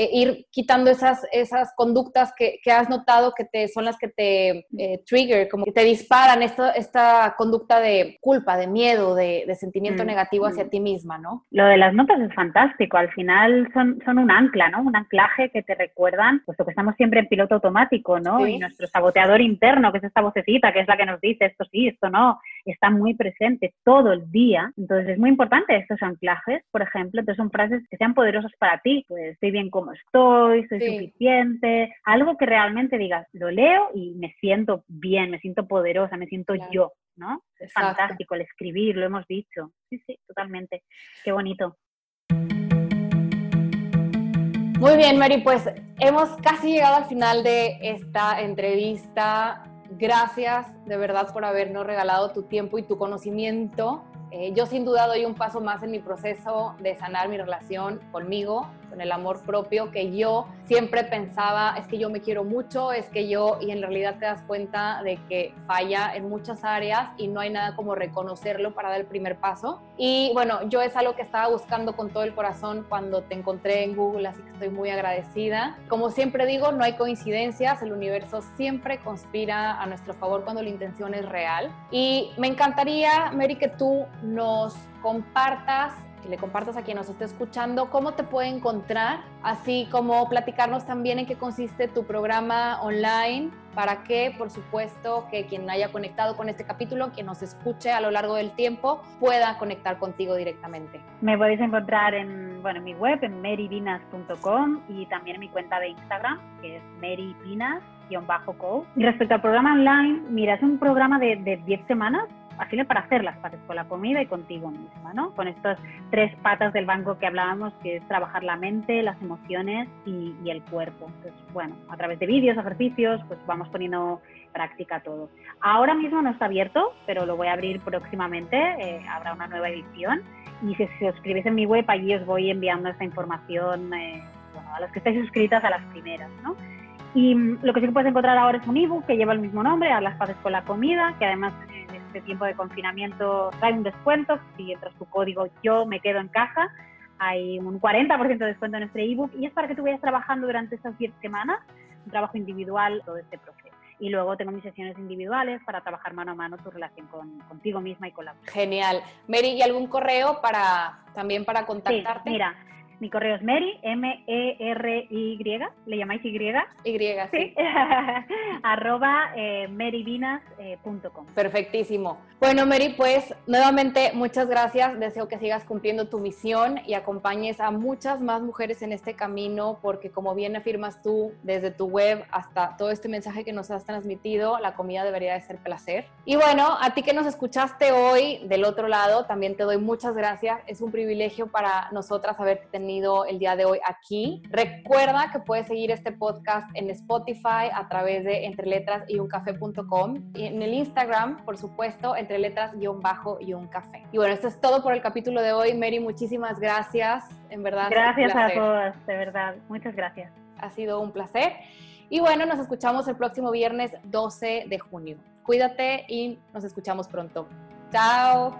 eh, ir quitando esas, esas conductas que, que, has notado que te, son las que te eh, trigger, como que te disparan esta, esta conducta de culpa, de miedo, de, de sentimiento mm, negativo hacia mm. ti misma, ¿no? Lo de las notas es fantástico, al final son, son un ancla, ¿no? Un anclaje que te recuerdan, puesto que estamos siempre en piloto automático, ¿no? Y nuestro saboteador interno, que es esta vocecita, que es la que nos dice esto sí, esto no, está muy presente todo el día. Entonces es muy importante estos anclajes, por ejemplo, entonces son frases que sean poderosas para ti, pues estoy bien estoy, soy suficiente, algo que realmente digas, lo leo y me siento bien, me siento poderosa, me siento yo, ¿no? Es fantástico el escribir, lo hemos dicho. Sí, sí, totalmente. Qué bonito. Muy bien, Mary, pues hemos casi llegado al final de esta entrevista. Gracias de verdad por habernos regalado tu tiempo y tu conocimiento. Eh, yo sin duda doy un paso más en mi proceso de sanar mi relación conmigo, con el amor propio, que yo siempre pensaba, es que yo me quiero mucho, es que yo, y en realidad te das cuenta de que falla en muchas áreas y no hay nada como reconocerlo para dar el primer paso. Y bueno, yo es algo que estaba buscando con todo el corazón cuando te encontré en Google, así que estoy muy agradecida. Como siempre digo, no hay coincidencias, el universo siempre conspira a nuestro favor cuando la intención es real. Y me encantaría, Mary, que tú nos compartas que le compartas a quien nos esté escuchando cómo te puede encontrar, así como platicarnos también en qué consiste tu programa online, para que, por supuesto, que quien haya conectado con este capítulo, quien nos escuche a lo largo del tiempo, pueda conectar contigo directamente. Me podéis encontrar en, bueno, en mi web, en maryvinas.com y también en mi cuenta de Instagram, que es maryvinas-co. Y respecto al programa online, mira, es un programa de 10 semanas al para hacer las paces con la comida y contigo misma, ¿no? Con estas tres patas del banco que hablábamos, que es trabajar la mente, las emociones y, el cuerpo. Entonces, bueno, a través de vídeos, ejercicios, pues vamos poniendo práctica todo. Ahora mismo no está abierto, pero lo voy a abrir próximamente, eh, habrá una nueva edición. Y si, os suscribís en mi web, allí os voy enviando esta información, eh, bueno, a las que estáis suscritas a las primeras, ¿no? Y mm, lo que sí que puedes encontrar ahora es un ebook que lleva el mismo nombre, A las paces con la comida, que además este tiempo de confinamiento trae un descuento. Si entras tu código Yo me quedo en casa, hay un 40% de descuento en este ebook y es para que tú vayas trabajando durante estas 10 semanas, un trabajo individual, todo este proceso. Y luego tengo mis sesiones individuales para trabajar mano a mano tu relación con, contigo misma y con la Genial. Mary, ¿y algún correo para también para contactarte? Sí, mira, mi correo es Mary, M-E-R-Y, ¿le llamáis Y? Y, sí. arroba eh, maryvinas.com. Eh, Perfectísimo. Bueno, Mary, pues nuevamente muchas gracias. Deseo que sigas cumpliendo tu misión y acompañes a muchas más mujeres en este camino, porque como bien afirmas tú, desde tu web hasta todo este mensaje que nos has transmitido, la comida debería de ser placer. Y bueno, a ti que nos escuchaste hoy del otro lado, también te doy muchas gracias. Es un privilegio para nosotras haberte tenido el día de hoy aquí. Recuerda que puedes seguir este podcast en Spotify a través de entreletras y en el Instagram, por supuesto, entre letras y un bajo y un café. Y bueno, esto es todo por el capítulo de hoy. Mary, muchísimas gracias. En verdad. Gracias a todas, de verdad. Muchas gracias. Ha sido un placer. Y bueno, nos escuchamos el próximo viernes 12 de junio. Cuídate y nos escuchamos pronto. Chao.